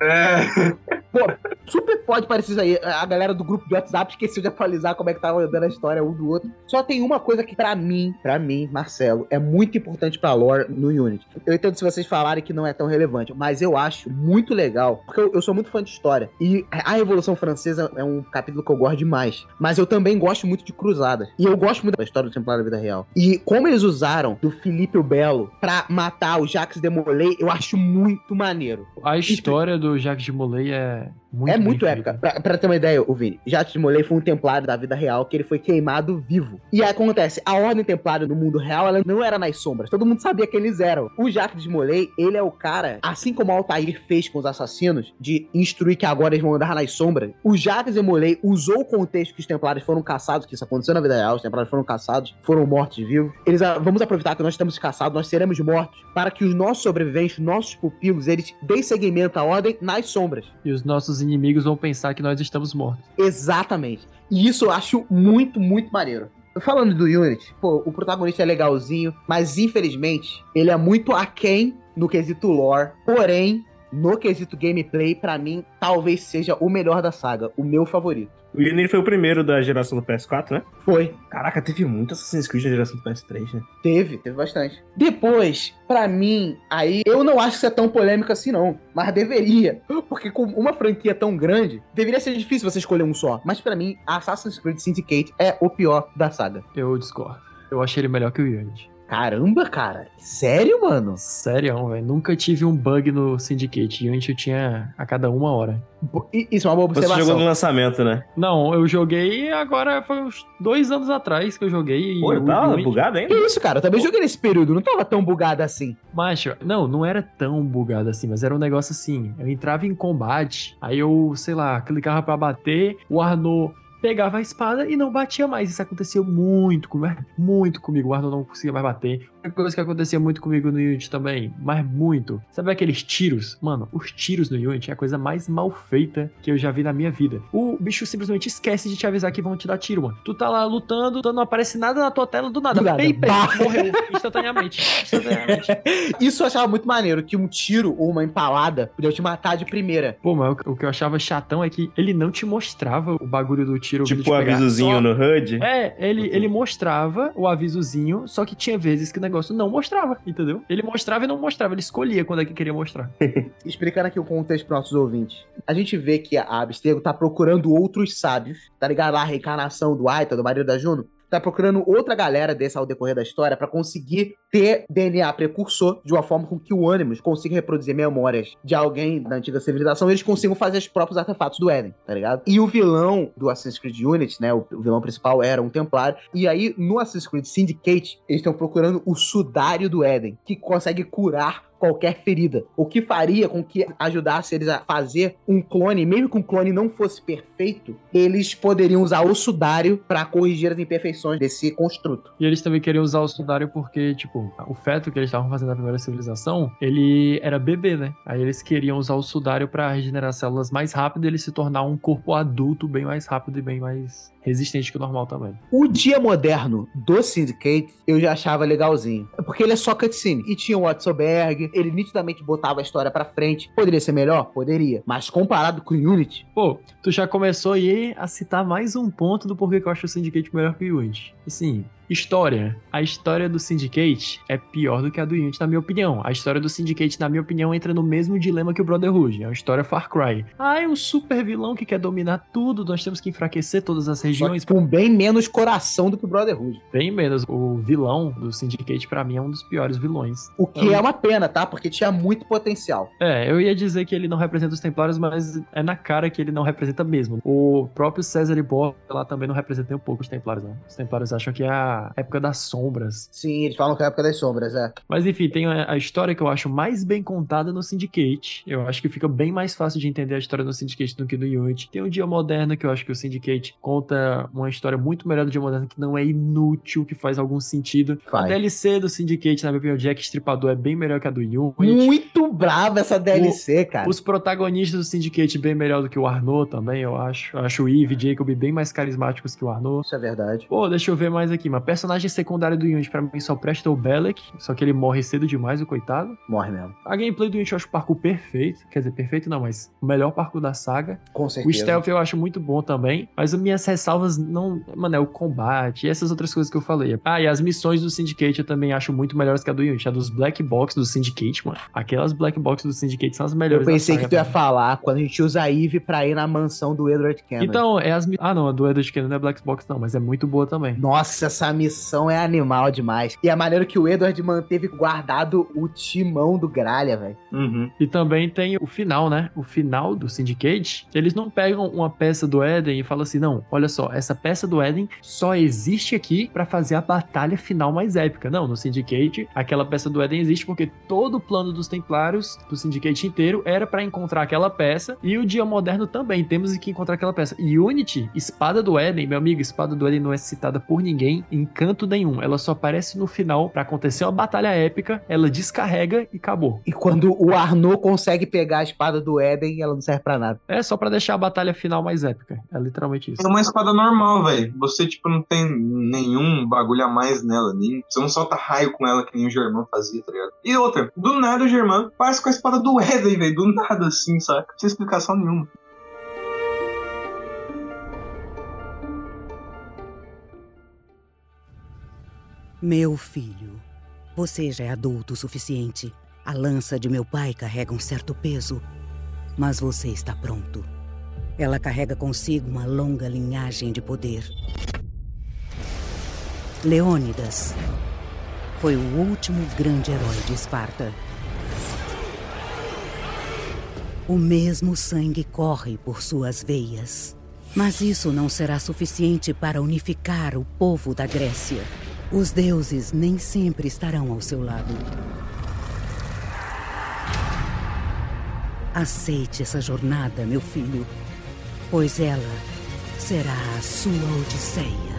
É. Pô, super pode parecer isso aí. A galera do grupo do WhatsApp esqueceu de atualizar como é que tava andando a história um do outro. Só tem uma coisa que, pra mim, pra mim, Marcelo, é muito importante pra lore no Unity. Eu entendo se vocês falarem que não é tão relevante, mas eu acho muito legal, porque eu, eu sou muito fã de história. E a Revolução Francesa é um capítulo que eu gosto demais. Mas eu também gosto muito de Cruzadas. E eu gosto muito da história do Templário da Vida Real. E como eles usaram do Felipe o Belo pra matar o Jacques de Molay, eu acho muito maneiro. A história do Jacques de Molay é muito é muito épica. Pra, pra ter uma ideia, o Vini, Jacques de Molay foi um templário da vida real que ele foi queimado vivo. E aí acontece, a ordem templária no mundo real, ela não era nas sombras. Todo mundo sabia que eles eram. O Jacques de Molay, ele é o cara, assim como o Altair fez com os assassinos, de instruir que agora eles vão andar nas sombras. O Jacques de Molay usou o contexto que os templários foram caçados, que isso aconteceu na vida real, os templários foram caçados, foram mortos vivos. Eles, ah, vamos aproveitar que nós estamos caçados, nós seremos mortos, para que os nossos sobreviventes, nossos pupilos, eles deem seguimento à ordem nas sombras. E os nossos inimigos vão pensar que nós estamos mortos. Exatamente. E isso eu acho muito, muito maneiro. Falando do Unity, pô, o protagonista é legalzinho, mas infelizmente ele é muito aquém no quesito lore. Porém, no quesito gameplay, pra mim, talvez seja o melhor da saga, o meu favorito. O Unity foi o primeiro da geração do PS4, né? Foi. Caraca, teve muito Assassin's Creed na geração do PS3, né? Teve, teve bastante. Depois, pra mim, aí eu não acho que isso é tão polêmico assim, não. Mas deveria. Porque com uma franquia tão grande, deveria ser difícil você escolher um só. Mas pra mim, Assassin's Creed Syndicate é o pior da saga. Eu discordo. Eu achei ele melhor que o Unity. Caramba, cara. Sério, mano? Sério, velho. Nunca tive um bug no Syndicate. Unity eu tinha a cada uma hora. Pô, Isso é uma boa Você observação. jogou no lançamento, né? Não, eu joguei agora foi uns dois anos atrás que eu joguei. Pô, e o tá Unity- bugado ainda? Que isso, cara? Eu também joguei nesse período. Não tava tão bugado assim. Macho, não, não era tão bugado assim, mas era um negócio assim. Eu entrava em combate, aí eu, sei lá, clicava pra bater, o Arnaud pegava a espada e não batia mais. Isso acontecia muito comigo, muito comigo. O Arnaud não conseguia mais bater. Outra coisa que acontecia muito comigo no Unity também, mas muito. Sabe aqueles tiros? Mano, os tiros no Unity é a coisa mais mal feita que eu já vi na minha vida. O bicho simplesmente esquece de te avisar que vão te dar tiro, mano. Tu tá lá lutando, não aparece nada na tua tela do nada. Do nada. Pei, pei, morreu instantaneamente. Instantaneamente. Isso eu achava muito maneiro, que um tiro ou uma empalada podia te matar de primeira. Pô, mas o- o que eu achava chatão é que ele não te mostrava o bagulho do tiro. Tipo o avisozinho Só- no HUD. É, ele, ele mostrava o avisozinho, só que tinha vezes que o negócio não mostrava, entendeu? Ele mostrava e não mostrava, ele escolhia quando é que queria mostrar. Explicando aqui o contexto para nossos ouvintes. A gente vê que a Abstergo tá procurando outros sábios, tá ligado? Lá a reencarnação do Aita, do marido da Juno. Tá procurando outra galera desse ao decorrer da história pra conseguir ter DNA precursor de uma forma com que o Animus consiga reproduzir memórias de alguém da antiga civilização e eles consigam fazer os próprios artefatos do Éden, tá ligado? E o vilão do Assassin's Creed Unity, né? O vilão principal era um templário. E aí, no Assassin's Creed Syndicate, eles estão procurando o sudário do Éden, que consegue curar qualquer ferida. O que faria com que ajudasse eles a fazer um clone, mesmo que um clone não fosse perfeito, eles poderiam usar o sudário pra corrigir as imperfeições desse construto. E eles também queriam usar o sudário porque, tipo, o feto que eles estavam fazendo na primeira civilização, ele era bebê, né? Aí eles queriam usar o sudário pra regenerar células mais rápido e ele se tornar um corpo adulto bem mais rápido e bem mais resistente que o normal também. O dia moderno do Syndicate eu já achava legalzinho. Porque ele é só cutscene. E tinha o Watsoberg, ele nitidamente botava a história pra frente. Poderia ser melhor? Poderia. Mas comparado com o Unity, Pô, tu já começou aí a citar mais um ponto do porquê que eu acho o Syndicate melhor que o Unity. Assim, História. A história do Syndicate é pior do que a do Unity, na minha opinião. A história do Syndicate, na minha opinião, entra no mesmo dilema que o Brotherhood. É uma história Far Cry. Ah, é um super vilão que quer dominar tudo, nós temos que enfraquecer todas as Só regiões. com bem menos coração do que o Brotherhood. Bem menos. O vilão do Syndicate, pra mim, é um dos piores vilões. O que é uma pena, tá? Porque tinha muito potencial. É, eu ia dizer que ele não representa os Templários, mas é na cara que ele não representa mesmo. O próprio César Iborra lá também não representa nem um pouco os Templários, não. Os Templários acham que é a época das sombras. Sim, eles falam que é a época das sombras, é. Mas enfim, tem a história que eu acho mais bem contada no Syndicate. Eu acho que fica bem mais fácil de entender a história no Syndicate do que no Unity. Tem o Dia Moderno, que eu acho que o Syndicate conta uma história muito melhor do Dia Moderno, que não é inútil, que faz algum sentido. A Faz. DLC do Syndicate, na minha opinião, Jack Stripador é bem melhor que a do Unity. Muito brava essa DLC, cara. Os protagonistas do Syndicate bem melhor do que o Arnaud também, eu acho. Eu acho o Eve e Jacob bem mais carismáticos que o Arnaud. Isso é verdade. Pô, deixa eu ver mais aqui. Uma personagem secundária do Unity pra mim só presta o Belek, só que ele morre cedo demais, o coitado. Morre mesmo. A gameplay do Unity eu acho o parkour perfeito. Quer dizer, perfeito não, mas o melhor parkour da saga. Com O certeza. stealth eu acho muito bom também. Mas as minhas ressalvas não. Mano, é o combate e essas outras coisas que eu falei. Ah, e as missões do Syndicate eu também acho muito melhores que a do Unity. A dos Black Box do Syndicate, mano. Aquelas Black Box do Syndicate são as Eu melhores. da pensei saga que tu ia falar quando a gente usa a Eve pra ir na mansão do Edward Kennan. Então, é as. Ah, não, a do Edward Kennan não é Black Box, não, mas é muito boa também. Nossa, essa missão é animal demais. E é maneiro que o Edward manteve guardado o timão do Gralha, velho. Uhum. E também tem o final, né? O final do Syndicate. Eles não pegam uma peça do Eden e falam assim: não, olha só, essa peça do Eden só existe aqui pra fazer a batalha final mais épica. Não, no Syndicate, aquela peça do Eden existe porque todo o plano dos Templários, do Syndicate inteiro, era pra encontrar aquela peça. E o Dia Moderno também, temos que encontrar aquela peça. E Unity, Espada do Eden, meu amigo, Espada do Eden não é citada por ninguém em canto nenhum. Ela só aparece no final pra acontecer uma batalha épica, ela descarrega e acabou. E quando o Arnaud consegue pegar a espada do Éden, ela não serve pra nada. É só pra deixar a batalha final mais épica. É literalmente isso. É uma espada normal, velho. Você, tipo, não tem nenhum bagulho a mais nela. Nem... Você não solta raio com ela que nem o Germán fazia, tá ligado? E outra, do nada o Germán parece com a espada do Eden, velho. Do nada assim, saca? Sem explicação nenhuma. Meu filho, você já é adulto o suficiente. A lança de meu pai carrega um certo peso, mas você está pronto. Ela carrega consigo uma longa linhagem de poder. Leônidas foi o último grande herói de Esparta. O mesmo sangue corre por suas veias. Mas isso não será suficiente para unificar o povo da Grécia. Os deuses nem sempre estarão ao seu lado. Aceite essa jornada, meu filho, pois ela será a sua odisseia.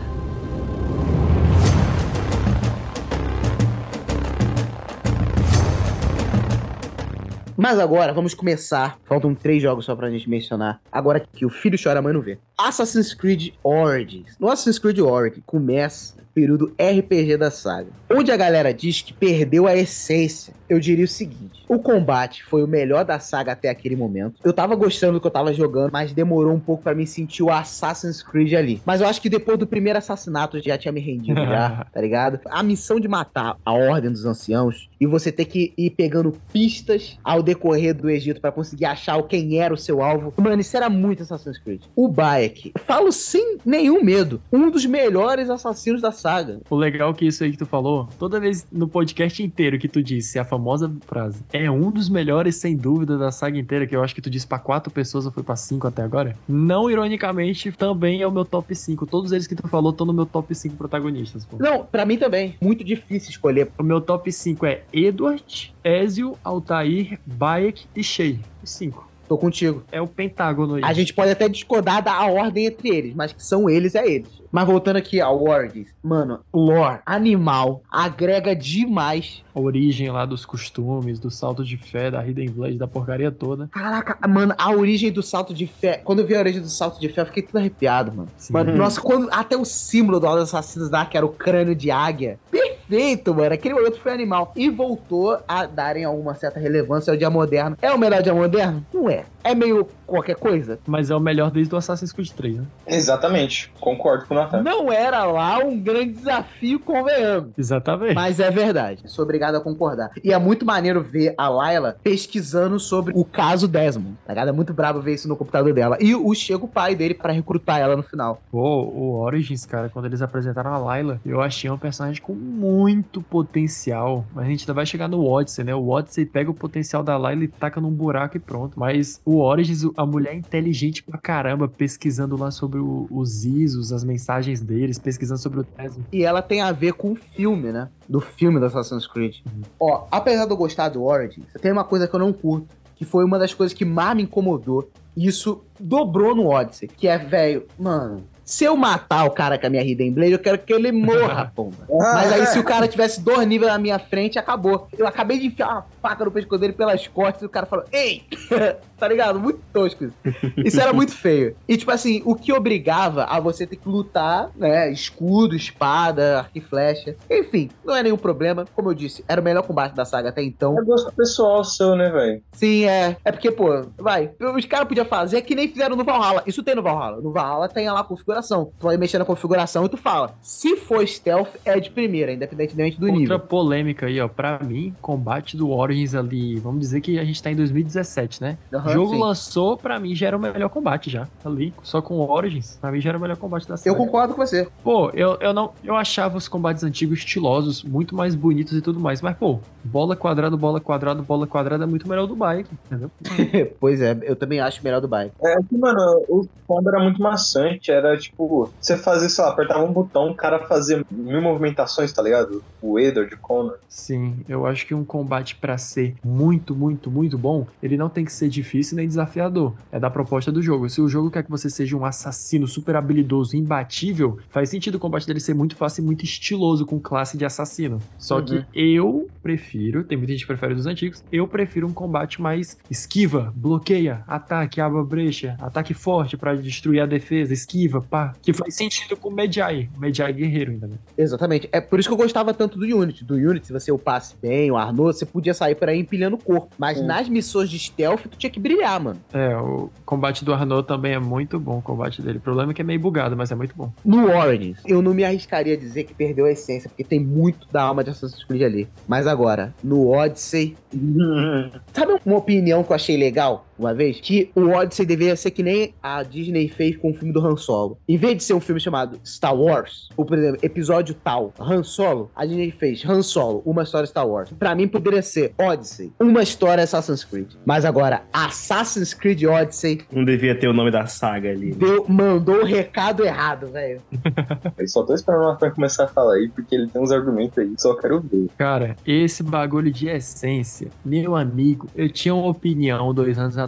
Mas agora vamos começar. Faltam três jogos só pra gente mencionar. Agora que o filho chora, a mãe não vê. Assassin's Creed Origins. No Assassin's Creed Origins começa o período RPG da saga, onde a galera diz que perdeu a essência. Eu diria o seguinte: o combate foi o melhor da saga até aquele momento. Eu tava gostando do que eu tava jogando, mas demorou um pouco pra me sentir o Assassin's Creed ali. Mas eu acho que depois do primeiro assassinato eu já tinha me rendido já, tá ligado? A missão de matar a Ordem dos Anciãos e você ter que ir pegando pistas ao decorrer do Egito pra conseguir achar quem era o seu alvo. Mano, isso era muito Assassin's Creed. O Bayek, falo sem nenhum medo, um dos melhores assassinos da saga. O legal é que isso aí que tu falou, toda vez no podcast inteiro que tu disse a famosa frase, é um dos melhores, sem dúvida, da saga inteira, que eu acho que tu disse pra quatro pessoas ou foi pra cinco até agora. Não ironicamente, também é o meu top 5. Todos eles que tu falou estão no meu top 5 protagonistas, pô. Não, pra mim também. Muito difícil escolher. O meu top 5 é Edward, Ezio, Altair, Bayek e Shea. Os cinco. Tô contigo. É o pentágono aí. A gente pode até discordar da ordem entre eles, mas que são eles, é eles. Mas voltando aqui ao Origins, mano, lore, animal, agrega demais. A origem lá dos costumes, do salto de fé, da Hidden Blade, da porcaria toda. Caraca, mano, a origem do salto de fé. Quando eu vi a origem do salto de fé, eu fiquei tudo arrepiado, mano. Sim. Mano, nossa, quando até o símbolo do Assassinos lá, que era o crânio de águia. Perfeito, mano. Aquele momento foi animal. E voltou a darem alguma certa relevância ao dia moderno. É o melhor dia moderno? Não é. É meio qualquer coisa. Mas é o melhor desde o Assassin's Creed 3, né? Exatamente, concordo com o Nathan. Não era lá um grande desafio, convenhamos. Exatamente. Mas é verdade. Sou obrigado a concordar. E é muito maneiro ver a Layla pesquisando sobre o caso Desmond. Tá ligado? É muito brabo ver isso no computador dela. E o chega o pai dele pra recrutar ela no final. Pô, o Origins, cara, quando eles apresentaram a Layla, eu achei um personagem com muito potencial. Mas a gente ainda vai chegar no Odyssey, né? O Odyssey pega o potencial da Layla e taca num buraco e pronto. Mas o Origins, a mulher inteligente pra caramba, pesquisando lá sobre o- os ISOs, as mensagens deles, pesquisando sobre o Tesla. E ela tem a ver com o filme, né? Do filme do Assassin's Creed. Ó, apesar de eu gostar do Origins, tem uma coisa que eu não curto, que foi uma das coisas que mais me incomodou. E isso dobrou no Odyssey, que é, velho, mano. Se eu matar o cara com a minha Hidden Blade, eu quero que ele morra, pomba. Mas aí, se o cara tivesse dois níveis na minha frente, acabou. Eu acabei de enfiar uma faca no pescoço dele pelas costas e o cara falou: Ei! tá ligado? Muito tosco isso. Isso era muito feio. E, tipo assim, o que obrigava a você ter que lutar, né? Escudo, espada, arco e flecha. Enfim, não é nenhum problema. Como eu disse, era o melhor combate da saga até então. É gosto pessoal seu, né, velho? Sim, é. É porque, pô, vai. Os caras podiam fazer que nem fizeram no Valhalla. Isso tem no Valhalla. No Valhalla tem lá a configuração. Tu vai mexer na configuração e tu fala. Se for stealth, é de primeira, independentemente do Outra nível. polêmica aí, ó. Pra mim, combate do Ali, vamos dizer que a gente tá em 2017, né? Aham, o jogo sim. lançou, pra mim, já era o melhor combate já. Ali, só com o Origins, pra mim já era o melhor combate da Eu série. concordo com você. Pô, eu, eu não. Eu achava os combates antigos estilosos, muito mais bonitos e tudo mais. Mas, pô, bola quadrado, bola quadrado, bola quadrada é muito melhor do bike, entendeu? pois é, eu também acho melhor do bike. É que, mano, o combo era muito maçante. Era tipo, você fazia, sei lá, apertava um botão, o cara fazia mil movimentações, tá ligado? O Edward, o Connor. Sim, eu acho que um combate pra ser muito, muito, muito bom, ele não tem que ser difícil nem desafiador. É da proposta do jogo. Se o jogo quer que você seja um assassino super habilidoso, imbatível, faz sentido o combate dele ser muito fácil e muito estiloso com classe de assassino. Só Uhum. que eu prefiro, tem muita gente que prefere dos antigos, eu prefiro um combate mais esquiva, bloqueia, ataque, aba brecha, ataque forte pra destruir a defesa, esquiva, pá, que faz sentido com o Medjay, o Medjay guerreiro ainda, né? Exatamente. É por isso que eu gostava tanto do Unity. Do Unity, se você upasse bem, o Arnaud, você podia sair por aí empilhando o corpo. Mas Sim. nas missões de stealth, tu tinha que brilhar, mano. É, o combate do Arnaud também é muito bom, o combate dele. O problema é que é meio bugado, mas é muito bom. No Origins, eu não me arriscaria a dizer que perdeu a essência, porque tem muito da alma de Assassin's Creed ali. Mas agora, no Odyssey. Sabe uma opinião que eu achei legal uma vez? Que o Odyssey deveria ser que nem a Disney fez com o filme do Han Solo. Em vez de ser um filme chamado Star Wars, ou por exemplo, episódio tal, Han Solo, a Disney fez Han Solo, uma história Star Wars. Pra mim poderia ser Odyssey, uma história Assassin's Creed. Mas agora, Assassin's Creed Odyssey Não devia ter o nome da saga ali. deu, mandou o recado errado, velho. Eu só tô esperando o Nathan começar a falar aí, porque ele tem uns argumentos aí, só quero ver. Cara, esse bagulho de essência, meu amigo, eu tinha uma opinião dois anos atrás.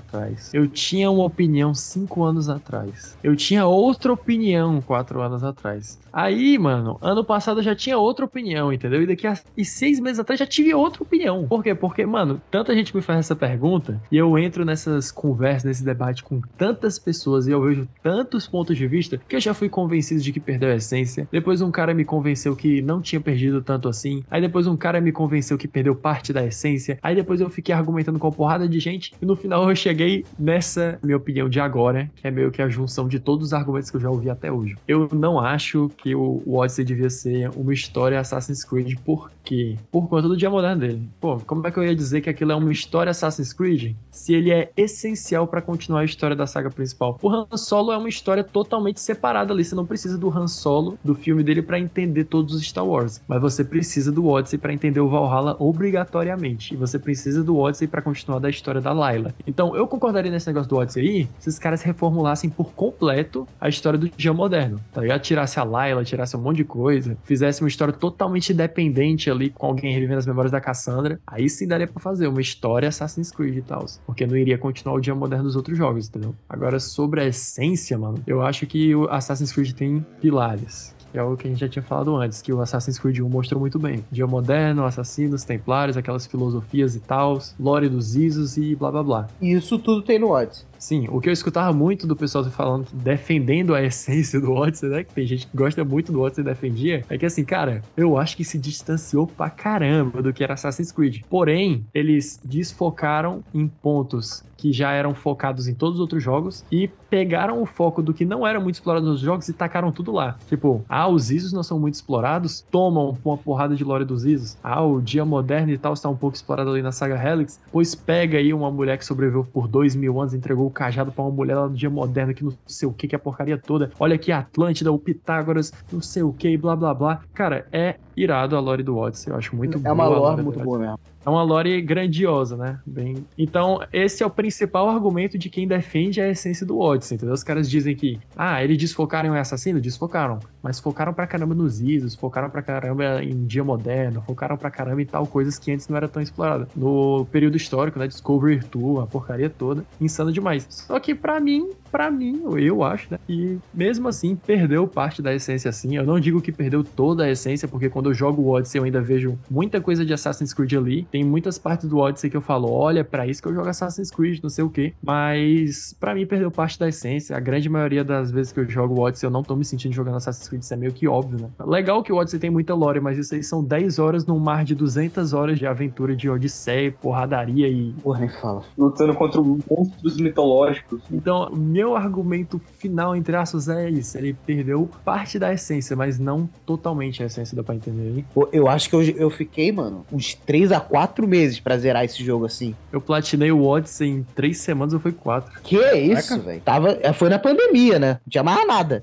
Eu tinha uma opinião cinco anos atrás. Eu tinha outra opinião quatro anos atrás. Aí, mano, ano passado eu já tinha outra opinião, entendeu? E daqui a e seis meses atrás já tive outra opinião. Por quê? Porque, mano, tanta gente me faz essa pergunta e eu entro nessas conversas, nesse debate com tantas pessoas e eu vejo tantos pontos de vista que eu já fui convencido de que perdeu a essência. Depois um cara me convenceu que não tinha perdido tanto assim. Aí depois um cara me convenceu que perdeu parte da essência. Aí depois eu fiquei argumentando com uma porrada de gente e no final eu cheguei nessa minha opinião de agora, que é meio que a junção de todos os argumentos que eu já ouvi até hoje. Eu não acho que o o Odyssey devia ser uma história Assassin's Creed, por quê? Por conta do dia moderno dele. Pô, como é que eu ia dizer que aquilo é uma história Assassin's Creed se ele é essencial pra continuar a história da saga principal? O Han Solo é uma história totalmente separada ali. Você não precisa do Han Solo, do filme dele, pra entender todos os Star Wars. Mas você precisa do Odyssey pra entender o Valhalla obrigatoriamente. E você precisa do Odyssey pra continuar da história da Layla. Então, eu concordaria nesse negócio do Odyssey aí se os caras reformulassem por completo a história do dia moderno. Tá ligado? Tirasse a Layla, tirasse um monte de coisa, fizesse uma história totalmente independente ali, com alguém revivendo as memórias da Cassandra. Aí sim daria pra fazer uma história Assassin's Creed e tal. Porque não iria continuar o dia moderno dos outros jogos, entendeu? Agora, sobre a essência, mano, eu acho que o Assassin's Creed tem pilares. É o que a gente já tinha falado antes, que o Assassin's Creed 1 mostrou muito bem. Dia moderno, assassinos, templários, aquelas filosofias e tal, lore dos Isos e blá blá blá. E isso tudo tem no Odyssey. Sim, o que eu escutava muito do pessoal falando, defendendo a essência do Odyssey, né? Que tem gente que gosta muito do Odyssey e defendia. É que assim, cara, eu acho que se distanciou pra caramba do que era Assassin's Creed. Porém, eles desfocaram em pontos que já eram focados em todos os outros jogos e pegaram o foco do que não era muito explorado nos jogos e tacaram tudo lá. Tipo, ah, os ISOs não são muito explorados, tomam uma porrada de lore dos ISOs. Ah, o dia moderno e tal está um pouco explorado ali na saga Helix, pois pega aí uma mulher que sobreviveu por dois mil anos, entregou o cajado para uma mulher lá no dia moderno que não sei o que, que é a porcaria toda. Olha aqui a Atlântida, o Pitágoras, não sei o que, blá blá blá. Cara, é irado a lore do Odyssey, eu acho muito É boa. uma a lore muito boa mesmo. É uma lore grandiosa, né? Bem... Então, esse é o principal argumento de quem defende a essência do Odyssey, entendeu? Os caras dizem que, ah, eles desfocaram em assassino? Desfocaram. Mas focaram pra caramba nos ISOs, focaram pra caramba em dia moderno, focaram pra caramba em tal coisas que antes não era tão explorada. No período histórico, né? Discovery Tour, a porcaria toda. Insano demais. Só que pra mim, pra mim, eu acho, né? E mesmo assim, perdeu parte da essência, assim. Eu não digo que perdeu toda a essência, porque quando eu jogo o Odyssey eu ainda vejo muita coisa de Assassin's Creed ali. Tem muitas partes do Odyssey que eu falo, olha, é pra isso que eu jogo Assassin's Creed, não sei o quê. Mas pra mim perdeu parte da essência. A grande maioria das vezes que eu jogo o Odyssey eu não tô me sentindo jogando Assassin's Creed, isso é meio que óbvio, né? Legal que o Odyssey tem muita lore, mas isso aí são 10 horas num mar de 200 horas de aventura de Odisseia, porradaria e Porra, nem fala. Lutando contra monstros mitológicos. Então, meu argumento final, entre aspas, é isso. Ele perdeu parte da essência, mas não totalmente a essência, dá pra entender aí. Pô, eu acho que eu, eu fiquei, mano, uns 3 a 4 meses pra zerar esse jogo assim. Eu platinei o Odyssey em três semanas ou foi quatro? Que isso, velho? Tava, é, foi na pandemia, né? Não tinha mais nada.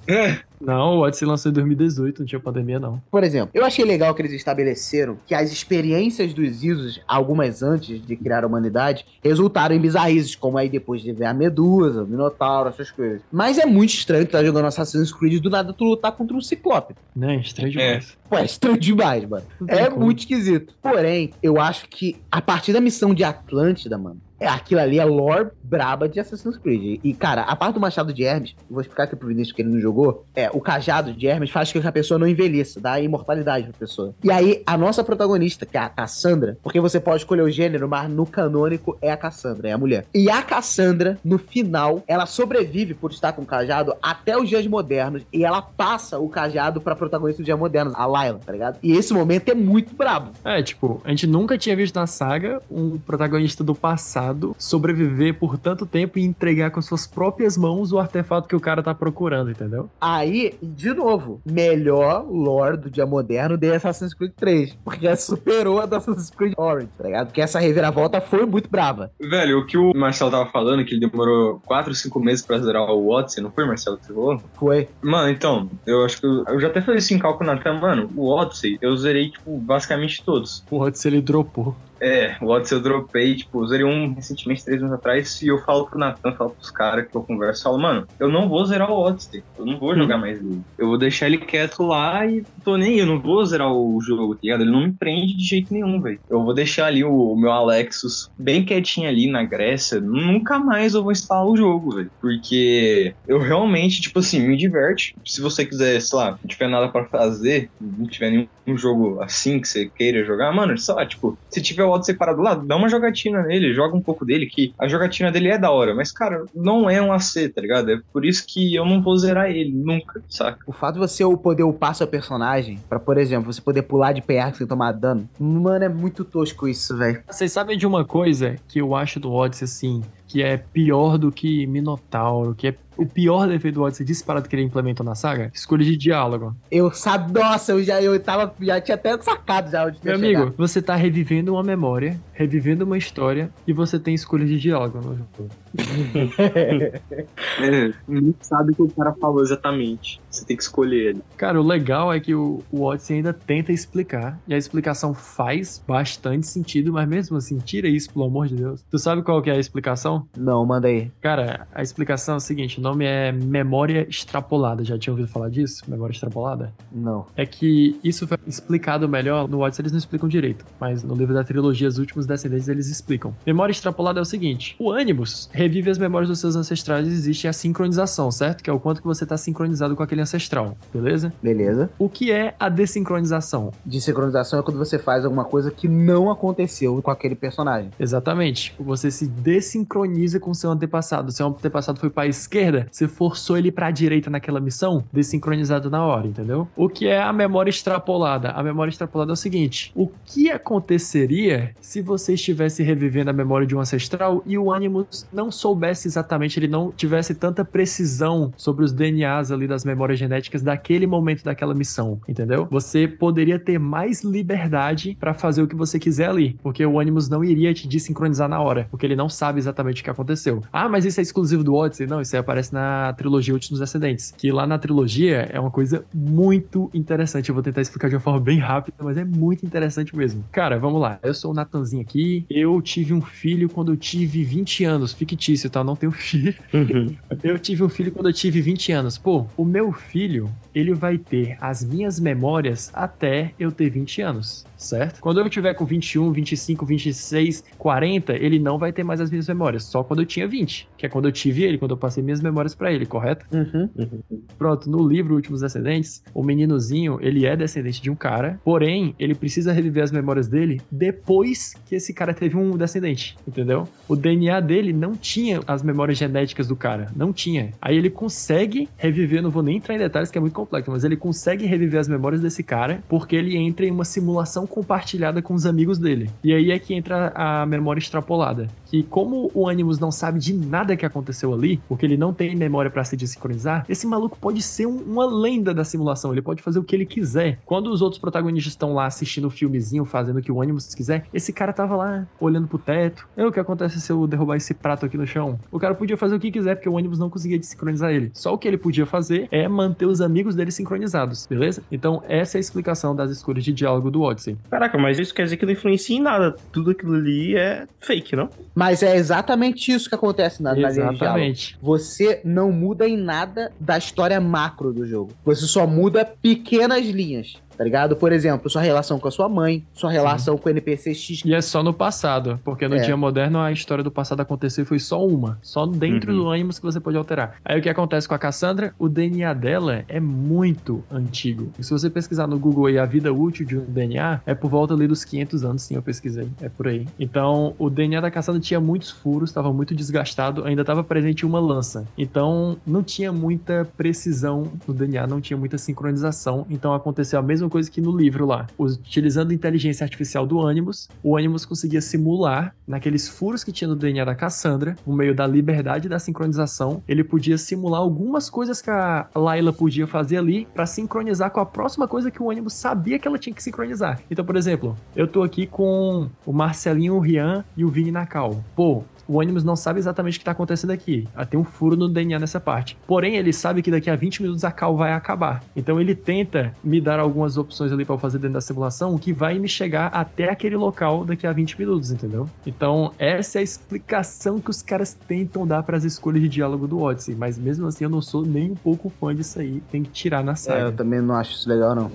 Não, o Odyssey lançou em 2018, não tinha pandemia, não. Por exemplo, eu achei legal que eles estabeleceram que as experiências dos Isos, algumas antes de criar a humanidade, resultaram em bizarrices, como aí depois de ver a Medusa, o Minotauro, essas coisas. Mas é muito estranho tu tá jogando Assassin's Creed e do nada tu lutar contra um Ciclope. Né, estranho demais. Pô, é estranho demais, mano. É como. muito esquisito. Porém, eu acho que a partir da missão de Atlântida, mano, é aquilo ali é lore braba de Assassin's Creed. E, cara, a parte do Machado de Hermes, vou explicar aqui pro Vinícius que ele não jogou, é, o cajado de Hermes faz com que a pessoa não envelheça, dá imortalidade pra pessoa. E aí, a nossa protagonista, que é a Cassandra, porque você pode escolher o gênero, mas no canônico é a Cassandra, é a mulher. E a Cassandra, no final, ela sobrevive por estar com o cajado até os dias modernos e ela passa o cajado pra protagonista dos dias modernos, a Tá ligado? E esse momento é muito brabo. É, tipo, a gente nunca tinha visto na saga um protagonista do passado sobreviver por tanto tempo e entregar com suas próprias mãos o artefato que o cara tá procurando, entendeu? Aí, de novo, melhor lore do dia moderno de Assassin's Creed 3. Porque superou a do Assassin's Creed Orange, tá ligado? Porque essa reviravolta foi muito brava. Velho, o que o Marcelo tava falando, que ele demorou 4, 5 meses pra zerar o Odyssey, não foi, Marcelo, que você falou? Foi. Mano, então, eu acho que eu, eu já até falei isso em cálculo na tela, mano, o Odyssey, eu zerei, tipo, basicamente todos. O Odyssey ele dropou. É, o Odyssey eu dropei, tipo, zerei um recentemente, três anos atrás, e eu falo pro Nathan, falo pros caras que eu converso, falo, mano, eu não vou zerar o Odyssey, eu não vou jogar mais ele. Eu vou deixar ele quieto lá e tô nem, eu não vou zerar o jogo, tá ligado? Ele não me prende de jeito nenhum, velho. Eu vou deixar ali o, o meu Alexus bem quietinho ali na Grécia, nunca mais eu vou instalar o jogo, velho. Porque eu realmente, tipo assim, me diverte. Se você quiser, sei lá, não tiver nada pra fazer, não tiver nenhum jogo assim que você queira jogar, mano, sei lá, tipo, se tiver o Odyssey parado lá, dá uma jogatina nele, joga um pouco dele, que a jogatina dele é da hora, mas, cara, não é um AC, tá ligado? É por isso que eu não vou zerar ele, nunca, saca? O fato de você poder upar seu personagem, pra, por exemplo, você poder pular de penhasco sem tomar dano, mano, é muito tosco isso, velho. Vocês sabem de uma coisa que eu acho do Odyssey, assim, que é pior do que Minotauro, que é o pior defeito do Odyssey disparado que ele implementou na saga? Escolha de diálogo. Eu sabe, nossa, eu já eu tava, já tinha até sacado já onde Meu amigo, chegar. você tá revivendo uma memória, revivendo uma história e você tem escolha de diálogo no jogo. É, não sabe o que o cara falou exatamente. Você tem que escolher ele. Cara, o legal é que o, o Odyssey ainda tenta explicar, e a explicação faz bastante sentido, mas mesmo assim, tira isso, pelo amor de Deus. Tu sabe qual que é a explicação? Não, manda aí. Cara, a explicação é o seguinte, nome é memória extrapolada. Já tinha ouvido falar disso? Memória extrapolada? Não. É que isso foi explicado melhor no Odyssey, eles não explicam direito, mas no livro da trilogia Os Últimos os descendentes eles explicam. Memória extrapolada é o seguinte: o Animus revive as memórias dos seus ancestrais e existe a sincronização, certo? Que é o quanto que você está sincronizado com aquele ancestral, beleza? Beleza. O que é a desincronização? Desincronização é quando você faz alguma coisa que não aconteceu com aquele personagem. Exatamente. Você se desincroniza com seu antepassado. Seu antepassado foi para a esquerda, você forçou ele para a direita naquela missão, desincronizado na hora, entendeu? O que é a memória extrapolada? A memória extrapolada é o seguinte: o que aconteceria se você estivesse revivendo a memória de um ancestral e o Animus não soubesse exatamente, ele não tivesse tanta precisão sobre os DNAs ali das memórias genéticas daquele momento daquela missão, entendeu? Você poderia ter mais liberdade para fazer o que você quiser ali, porque o Animus não iria te desincronizar na hora, porque ele não sabe exatamente o que aconteceu. Ah, mas isso é exclusivo do Odyssey? Não, isso aí aparece na trilogia Últimos Ascendentes, que lá na trilogia é uma coisa muito interessante. Eu vou tentar explicar de uma forma bem rápida, mas é muito interessante mesmo. Cara, vamos lá. Eu sou o Natanzinho aqui. Eu tive um filho quando eu tive 20 anos. Fictício, tá? Eu não tenho filho. Eu tive um filho quando eu tive 20 anos. Pô, o meu filho, ele vai ter as minhas memórias até eu ter 20 anos, certo? Quando eu tiver com 21, 25, 26, 40, ele não vai ter mais as minhas memórias, só quando eu tinha 20, que é quando eu tive ele, quando eu passei minhas memórias pra ele, correto? Uhum. Pronto, no livro Últimos Descendentes, o meninozinho, ele é descendente de um cara, porém, ele precisa reviver as memórias dele depois que esse cara teve um descendente, entendeu? O DNA dele não tinha as memórias genéticas do cara, não tinha. Aí ele consegue reviver, não vou nem entrar em detalhes que é muito complexo, mas ele consegue reviver as memórias desse cara porque ele entra em uma simulação compartilhada com os amigos dele. E aí é que entra a memória extrapolada, que como o Animus não sabe de nada que aconteceu ali, porque ele não tem memória para se desincronizar, esse maluco pode ser um- uma lenda da simulação, ele pode fazer o que ele quiser. Quando os outros protagonistas estão lá assistindo o filmezinho, fazendo o que o Animus quiser, esse cara tava lá olhando pro teto. É o que acontece se eu derrubar esse prato aqui no chão? O cara podia fazer o que quiser, porque o Animus não conseguia desincronizar ele. Só o que ele podia fazer é manter os amigos dele sincronizados, beleza? Então, essa é a explicação das escolhas de diálogo do Odyssey. Caraca, mas isso quer dizer que não influencia em nada. Tudo aquilo ali é fake, não? Mas é exatamente isso que acontece na, na. Exatamente. Você não muda em nada da história macro do jogo. Você só muda pequenas linhas, tá ligado? Por exemplo, sua relação com a sua mãe, sua relação com o NPC X. E é só no passado, porque no É. dia moderno a história do passado aconteceu e foi só uma. Só dentro Uhum. do Animus que você pode alterar. Aí o que acontece com a Cassandra? O DNA dela é muito antigo. E se você pesquisar no Google aí a vida útil de um DNA, é por volta ali dos 500 anos, sim, eu pesquisei. É por aí. Então, o DNA da Cassandra tinha muitos furos, estava muito desgastado, ainda estava presente uma lança. Então, não tinha muita precisão no DNA, não tinha muita sincronização. Então, aconteceu a mesma coisa que no livro lá. Utilizando a inteligência artificial do Animus, o Animus conseguia simular, naqueles furos que tinha no DNA da Cassandra, no meio da liberdade da sincronização, ele podia simular algumas coisas que a Layla podia fazer ali para sincronizar com a próxima coisa que o Animus sabia que ela tinha que sincronizar. Então, por exemplo, eu tô aqui com o Marcelinho, o Rian e o Vini Nakal. Pô, o Animus não sabe exatamente o que tá acontecendo aqui. Ah, Tem um furo no DNA nessa parte. Porém, ele sabe que daqui a 20 minutos a cal vai acabar. Então ele tenta me dar algumas opções ali eu fazer dentro da simulação que vai me chegar até aquele local daqui a 20 minutos, entendeu? Então, essa é a explicação que os caras tentam dar para as escolhas de diálogo do Odyssey. Mas mesmo assim, eu não sou nem um pouco fã disso aí. Tem que tirar na É, saga. eu também não acho isso legal, não.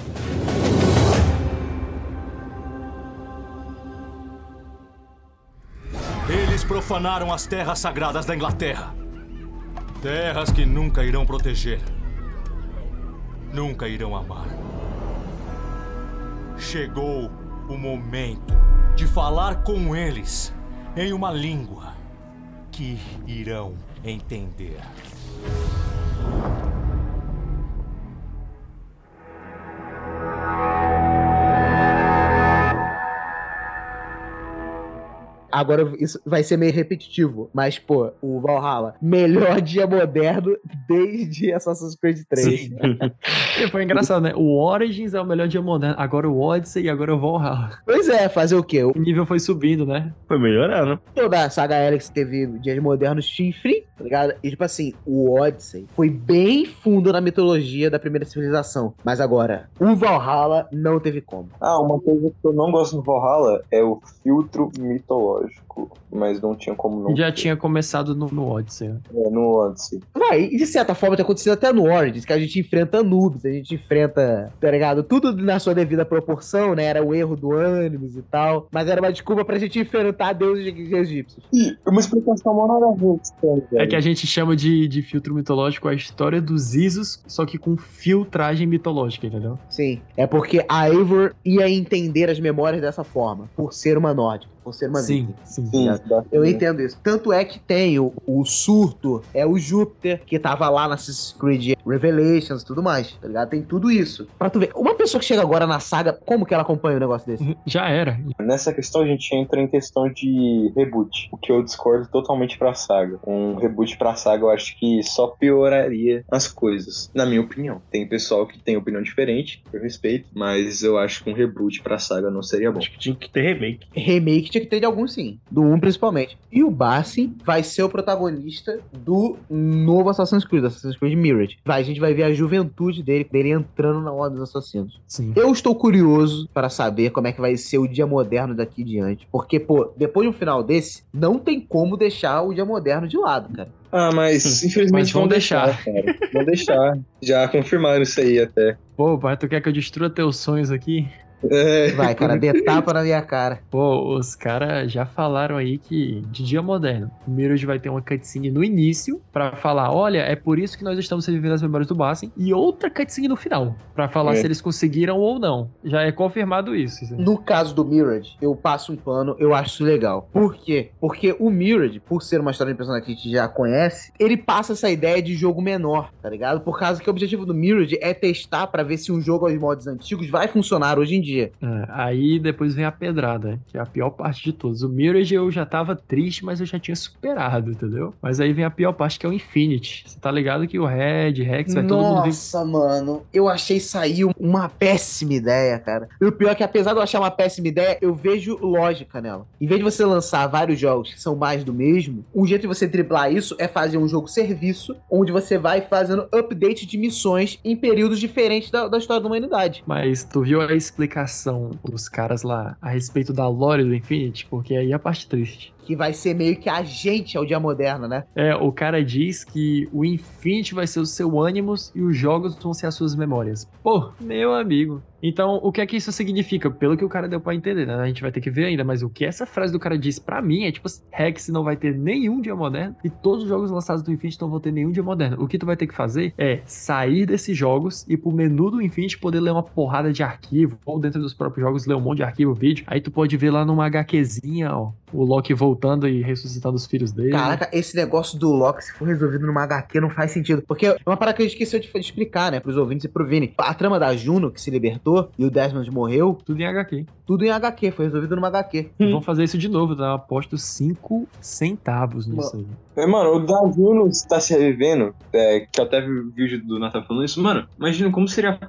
Profanaram as terras sagradas da Inglaterra. Terras que nunca irão proteger. Nunca irão amar. Chegou o momento de falar com eles em uma língua que irão entender. Agora isso vai ser meio repetitivo, mas, pô, o Valhalla, melhor dia moderno desde Assassin's Creed 3. Sim. Foi engraçado, né? O Origins é o melhor dia moderno. Agora o Odyssey e agora o Valhalla. Pois é, fazer o quê? O nível foi subindo, né? Foi melhorando. Toda a saga Alex teve dias modernos chifre, tá ligado? E tipo assim, o Odyssey foi bem fundo na mitologia da primeira civilização. Mas agora, o Valhalla não teve como. Ah, uma coisa que eu não gosto no Valhalla é o filtro mitológico. Mitológico, mas não tinha como não. Já ter. tinha começado no, no Odyssey. né? É, no Odyssey. Vai, e de certa forma tá acontecendo até no Origins, que a gente enfrenta noobs, a gente enfrenta, tá ligado? Tudo na sua devida proporção, né? Era o erro do Animus e tal. Mas era uma desculpa pra gente enfrentar deuses egípcios. Ih, uma explicação mal nada a É que a gente chama de, de filtro mitológico a história dos Isos, só que com filtragem mitológica, entendeu? Sim. É porque a Eivor ia entender as memórias dessa forma, por ser uma nórdica, por ser uma sim, viking. sim. Sim, Eu entendo isso. Tanto é que tem o, o surto, é o Júpiter, que tava lá na Assassin's Creed Revelations e tudo mais, tá ligado? Tem tudo isso. Pra tu ver, uma pessoa que chega agora na saga, como que ela acompanha um negócio desse? Já era. Nessa questão a gente entra em questão de reboot, o que eu discordo totalmente pra saga. Um reboot pra saga eu acho que só pioraria as coisas, na minha opinião. Tem pessoal que tem opinião diferente, eu respeito, mas eu acho que um reboot pra saga não seria bom. Acho que tinha que ter remake. Remake tinha que ter de alguns sim, do 1 principalmente. E o Bassin vai ser o protagonista do novo Assassin's Creed, Assassin's Creed Mirage. Vai, a gente vai ver a juventude dele, dele entrando na Ordem dos Assassinos. Sim. Eu estou curioso para saber como é que vai ser o dia moderno daqui diante. Porque, pô, depois de um final desse, não tem como deixar o dia moderno de lado, cara. Ah, mas infelizmente Mas vão vão deixar, cara. Vão deixar. Já confirmaram isso aí até. Pô, pai, tu quer que eu destrua teus sonhos aqui? É, Vai, cara, dê tapa na minha cara. Pô, os caras já falaram aí que de dia moderno, o Mirage vai ter uma cutscene no início pra falar, olha, é por isso que nós estamos revivendo as memórias do Bassin, e outra cutscene no final, pra falar É. se eles conseguiram ou não. Já é confirmado isso. aí. No caso do Mirage, eu passo um pano, eu acho isso legal. Por quê? Porque o Mirage, por ser uma história de personagem que a gente já conhece, ele passa essa ideia de jogo menor, tá ligado? Por causa que o objetivo do Mirage é testar pra ver se um jogo aos modos antigos vai funcionar hoje em dia. É, aí depois vem a pedrada, que é a pior parte de todos. O Mirage eu já tava triste, mas eu já tinha superado, entendeu? Mas aí vem a pior parte, que é o Infinity. Você tá ligado que o Red, Rex, vai todo mundo Nossa, mano, eu achei sair uma péssima ideia, cara. E o pior é que, apesar de eu achar uma péssima ideia, eu vejo lógica nela. Em vez de você lançar vários jogos que são mais do mesmo, um jeito de você driblar isso é fazer um jogo serviço, onde você vai fazendo update de missões em períodos diferentes da, da história da humanidade. Mas tu viu a explicação dos caras lá a respeito da lore do Infinity? Porque aí é a parte triste. Que vai ser meio que a gente ao dia moderno, né? É, o cara diz que o Infinity vai ser o seu Animus e os jogos vão ser as suas memórias. Pô, meu amigo. Então, o que é que isso significa? Pelo que o cara deu pra entender, né? A gente vai ter que ver ainda, mas o que essa frase do cara disse pra mim é tipo, Rex não vai ter nenhum dia moderno e todos os jogos lançados do Infinity não vão ter nenhum dia moderno. O que tu vai ter que fazer é sair desses jogos e pro menu do Infinity poder ler uma porrada de arquivo, ou dentro dos próprios jogos ler um monte de arquivo, vídeo. Aí tu pode ver lá numa HQzinha, ó, o Loki voltando e ressuscitando os filhos dele. Caraca, esse negócio do Loki, se for resolvido numa HQ, não faz sentido. Porque é uma parada que a gente esqueceu de explicar, né, pros ouvintes e pro Vini. A trama da Juno, que se libertou, e o Desmond morreu, Tudo em HQ. tudo em HQ, foi resolvido numa HQ. E Vão fazer isso de novo, tá? Eu aposto 5 centavos nisso aí. É, mano, o Davi está se revivendo, é, que eu até vi o vídeo do Nathan falando isso. Mano, imagina como seria a p...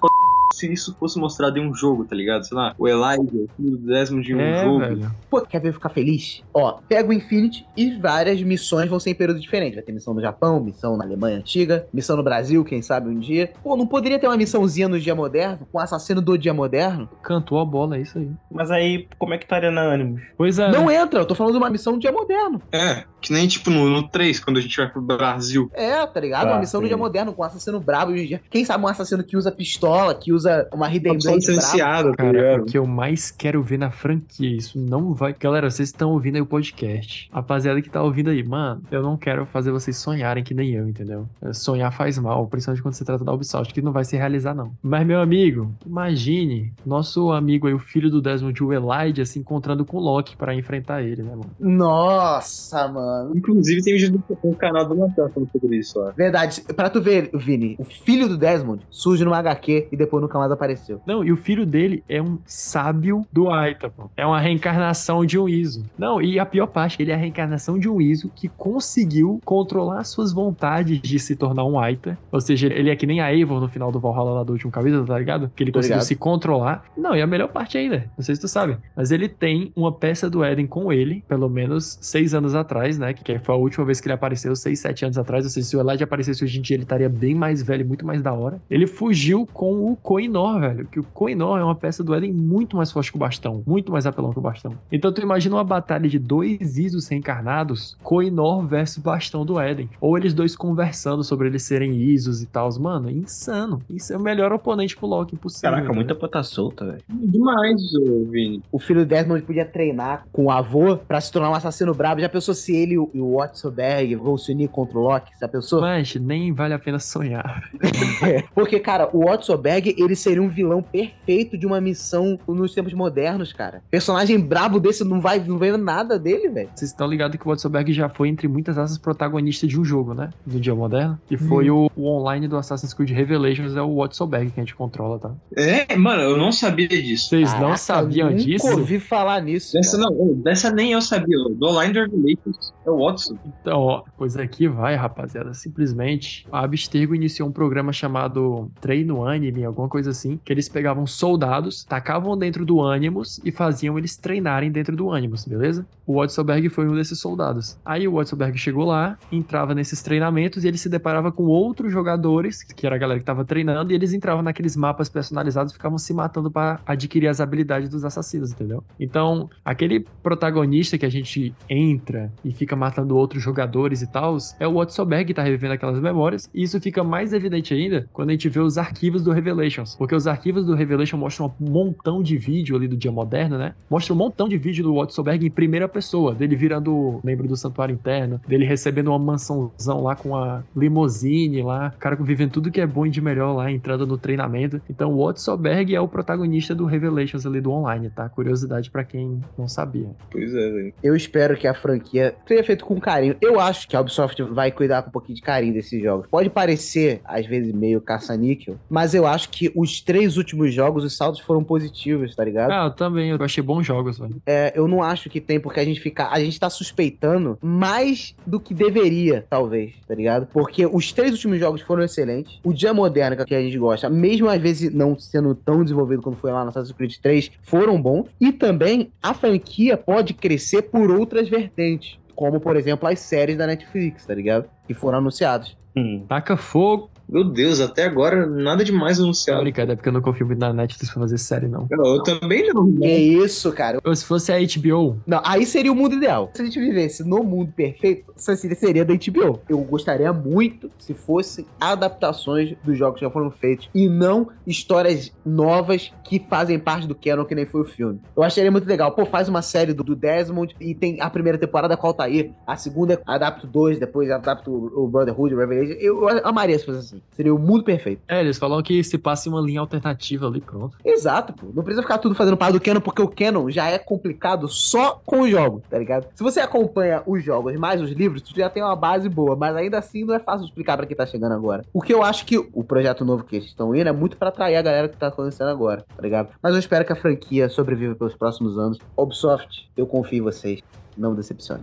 se isso fosse mostrado em um jogo, tá ligado? Sei lá, o Elijah, o Desmond em um É, jogo. velho. Pô, quer ver eu ficar feliz? Ó, pega o Infinity e várias missões vão ser em períodos diferentes. Vai ter missão no Japão, missão na Alemanha antiga, missão no Brasil, quem sabe um dia. Pô, não poderia ter uma missãozinha no dia moderno, com o assassino do dia moderno? Cantou a bola, é isso aí. Mas aí, como é que estaria na Animus? Pois é. Não entra, eu tô falando de uma missão no dia moderno. É, que nem tipo no, no 3, quando a gente vai pro Brasil. É, tá ligado? Ah, uma missão no sim. dia moderno, com um assassino brabo hoje em dia. Quem sabe um assassino que usa pistola, que usa uma Hidden Blade brabo. licenciada, tá Cara, o que eu mais quero ver na franquia, isso não vai. Galera, vocês estão ouvindo aí o podcast. Rapaziada que tá ouvindo aí, mano, eu não quero fazer vocês sonharem que nem eu, entendeu? É, Sonhar faz mal, principalmente quando se trata da Ubisoft, que não vai se realizar, não. Mas, meu amigo, imagine nosso amigo aí, o filho do Desmond, o Elijah, se encontrando com o Loki pra enfrentar ele, né, mano? Nossa, mano. Inclusive tem vídeo do no canal do Nathan falando sobre isso, ó. Verdade, pra tu ver, Vini, o filho do Desmond surge numa HQ e depois nunca mais apareceu. Não, e o filho dele é um sábio do Aita, pô. É uma reencarnação de um Iso. Não, e a pior parte, ele é a reencarnação de um Iso que conseguiu controlar suas vontades de se tornar um Aita. Ou seja, ele é que nem a Eivor no final do Valhalla lá do último capítulo, tá ligado? Que ele conseguiu se controlar. Não, e a melhor parte ainda, não sei se tu sabe, mas ele tem uma peça do Eden com ele, pelo menos seis anos atrás, né? Que foi a última vez que ele apareceu, seis, sete anos atrás. Ou seja, se o Elijah aparecesse hoje em dia, ele estaria bem mais velho e muito mais da hora. Ele fugiu com o Koinor, velho. Que o Koinor é uma peça do Eden muito mais forte que o bastão. Muito mais apelão que o bastão. Então tu imagina uma batalha de dois Isos reencarnados, Koinor versus bastão do Eden. Ou eles dois conversando sobre eles serem Isos e tal. Mano, insano. Isso é o melhor oponente pro Loki possível. Caraca, né? muita ponta solta, velho. Demais, ô, Vini. O filho do Desmond podia treinar com o avô pra se tornar um assassino brabo. Já pensou se ele e o- e o Watsoberg vão se unir contra o Loki? Já pensou? Mas nem vale a pena sonhar. Porque, cara, o Watsoberg, ele seria um vilão perfeito de uma missão nos tempos modernos, cara. Personagem brabo desse não vai não vendo nada dele, velho. Vocês estão ligados que o Watsoberg já foi, entre muitas asas, protagonista de um jogo, né? Do dia moderno. Que foi o, o online do Assassin's Creed Revelations, é o Watsoberg que a gente controla, tá? É, mano, eu não sabia disso. Vocês não sabiam nunca disso? ouvi falar nisso. Dessa cara. não, dessa nem eu sabia. Do Online do Revelations. É o Watson. Então, ó, pois aqui vai, rapaziada. Simplesmente, a Abstergo iniciou um programa chamado Treino Anime, alguma coisa assim, que eles pegavam soldados, tacavam dentro do Animus e faziam eles treinarem dentro do Animus, beleza? O Watsoberg foi um desses soldados. Aí o Watsoberg chegou lá, entrava nesses treinamentos e ele se deparava com outros jogadores, que era a galera que tava treinando, e eles entravam naqueles mapas personalizados e ficavam se matando para adquirir as habilidades dos assassinos, entendeu? Então, aquele protagonista que a gente entra e fica matando outros jogadores e tal, é o Watsoberg que tá revivendo aquelas memórias, e isso fica mais evidente ainda quando a gente vê os arquivos do Revelations, porque os arquivos do Revelation mostram um montão de vídeo ali do dia moderno, né? Mostra um montão de vídeo do Watsoberg em primeira pessoa, dele virando membro do santuário interno, dele recebendo uma mansãozão lá com a limousine lá, o cara vivendo tudo que é bom e de melhor lá, entrando no treinamento. Então o Watsoberg é o protagonista do Revelations ali do online, tá? Curiosidade pra quem não sabia. Pois é, velho. Eu espero que a franquia seja feita com carinho. Eu acho que a Ubisoft vai cuidar com um pouquinho de carinho desses jogos. Pode parecer, às vezes, meio caça-níquel, mas eu acho que os três últimos jogos, os saldos foram positivos, tá ligado? Ah, eu também, eu achei bons jogos, velho. É, eu não acho que tem porque a gente fica. A gente tá suspeitando mais do que deveria, talvez, tá ligado? Porque os três últimos jogos foram excelentes. O Dia Moderno, que a gente gosta, mesmo às vezes não sendo tão desenvolvido quando foi lá no Assassin's Creed 3, foram bons. E também a franquia pode crescer por outras vertentes. Como, por exemplo, as séries da Netflix, tá ligado? Que foram anunciadas. Hum. Taca fogo. Meu Deus, até agora nada demais Tá anunciado. brincando, é porque eu não confio muito na Netflix pra fazer série, não. Eu, eu também não. Que isso, cara. Ou se fosse a HBO, Não, aí seria o mundo ideal. Se a gente vivesse no mundo perfeito, essa seria- seria da HBO. Eu gostaria muito se fossem adaptações dos jogos que já foram feitos e não histórias novas que fazem parte do canon, que nem foi o filme. Eu acharia muito legal. Pô, faz uma série do, do Desmond e tem a primeira temporada com o Altair, a segunda adapta o 2, depois adapta o, o Brotherhood, o Revelation. Eu, eu amaria se fosse assim. Seria o mundo perfeito. é, eles falam que se passa em uma linha alternativa ali, pronto. Exato, pô. Não precisa ficar tudo fazendo parte do canon, porque o canon já é complicado só com os jogos, tá ligado? Se você acompanha os jogos mais os livros, tu já tem uma base boa, mas ainda assim não é fácil explicar pra quem tá chegando agora. O que eu acho que o projeto novo que eles estão indo é muito pra atrair a galera que tá conhecendo agora, tá ligado? Mas eu espero que a franquia sobreviva pelos próximos anos. Ubisoft, eu confio em vocês. Não decepcione.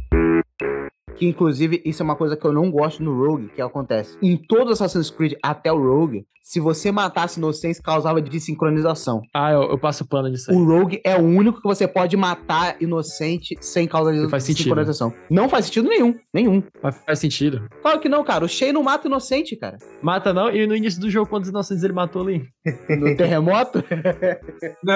Que inclusive isso é uma coisa que eu não gosto no Rogue, que acontece. Em todo Assassin's Creed até o Rogue, se você matasse inocentes, causava desincronização. Ah, eu, eu passo pano nisso aí. O Rogue é o único que você pode matar inocente sem causar Não faz sentido. desincronização. Não faz sentido nenhum. Nenhum. Mas faz sentido. Claro que não, cara. O Shay não mata inocente, cara. Mata não, e no início do jogo, quantos inocentes ele matou ali? No terremoto. Não.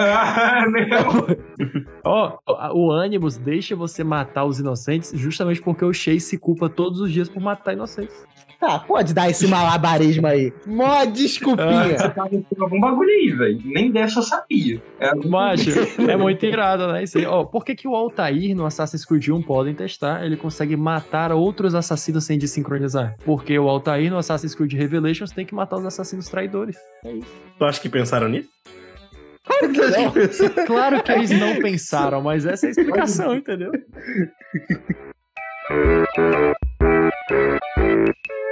Ó, o Animus deixa você matar os inocentes justamente porque o Se culpa todos os dias por matar inocentes. Tá, pode dar esse malabarismo aí. Mó desculpinha. Você tá com algum bagulho aí, velho. Nem dessa eu sabia. É, Macho, é muito irado, né? Isso aí. Ó, por que, que o Altair no Assassin's Creed 1 podem testar? Ele consegue matar outros assassinos sem desincronizar. Porque o Altair no Assassin's Creed Revelations tem que matar os assassinos traidores. É isso. Tu acha que pensaram nisso? Claro que eles não pensaram, mas essa é a explicação, entendeu? Thank you.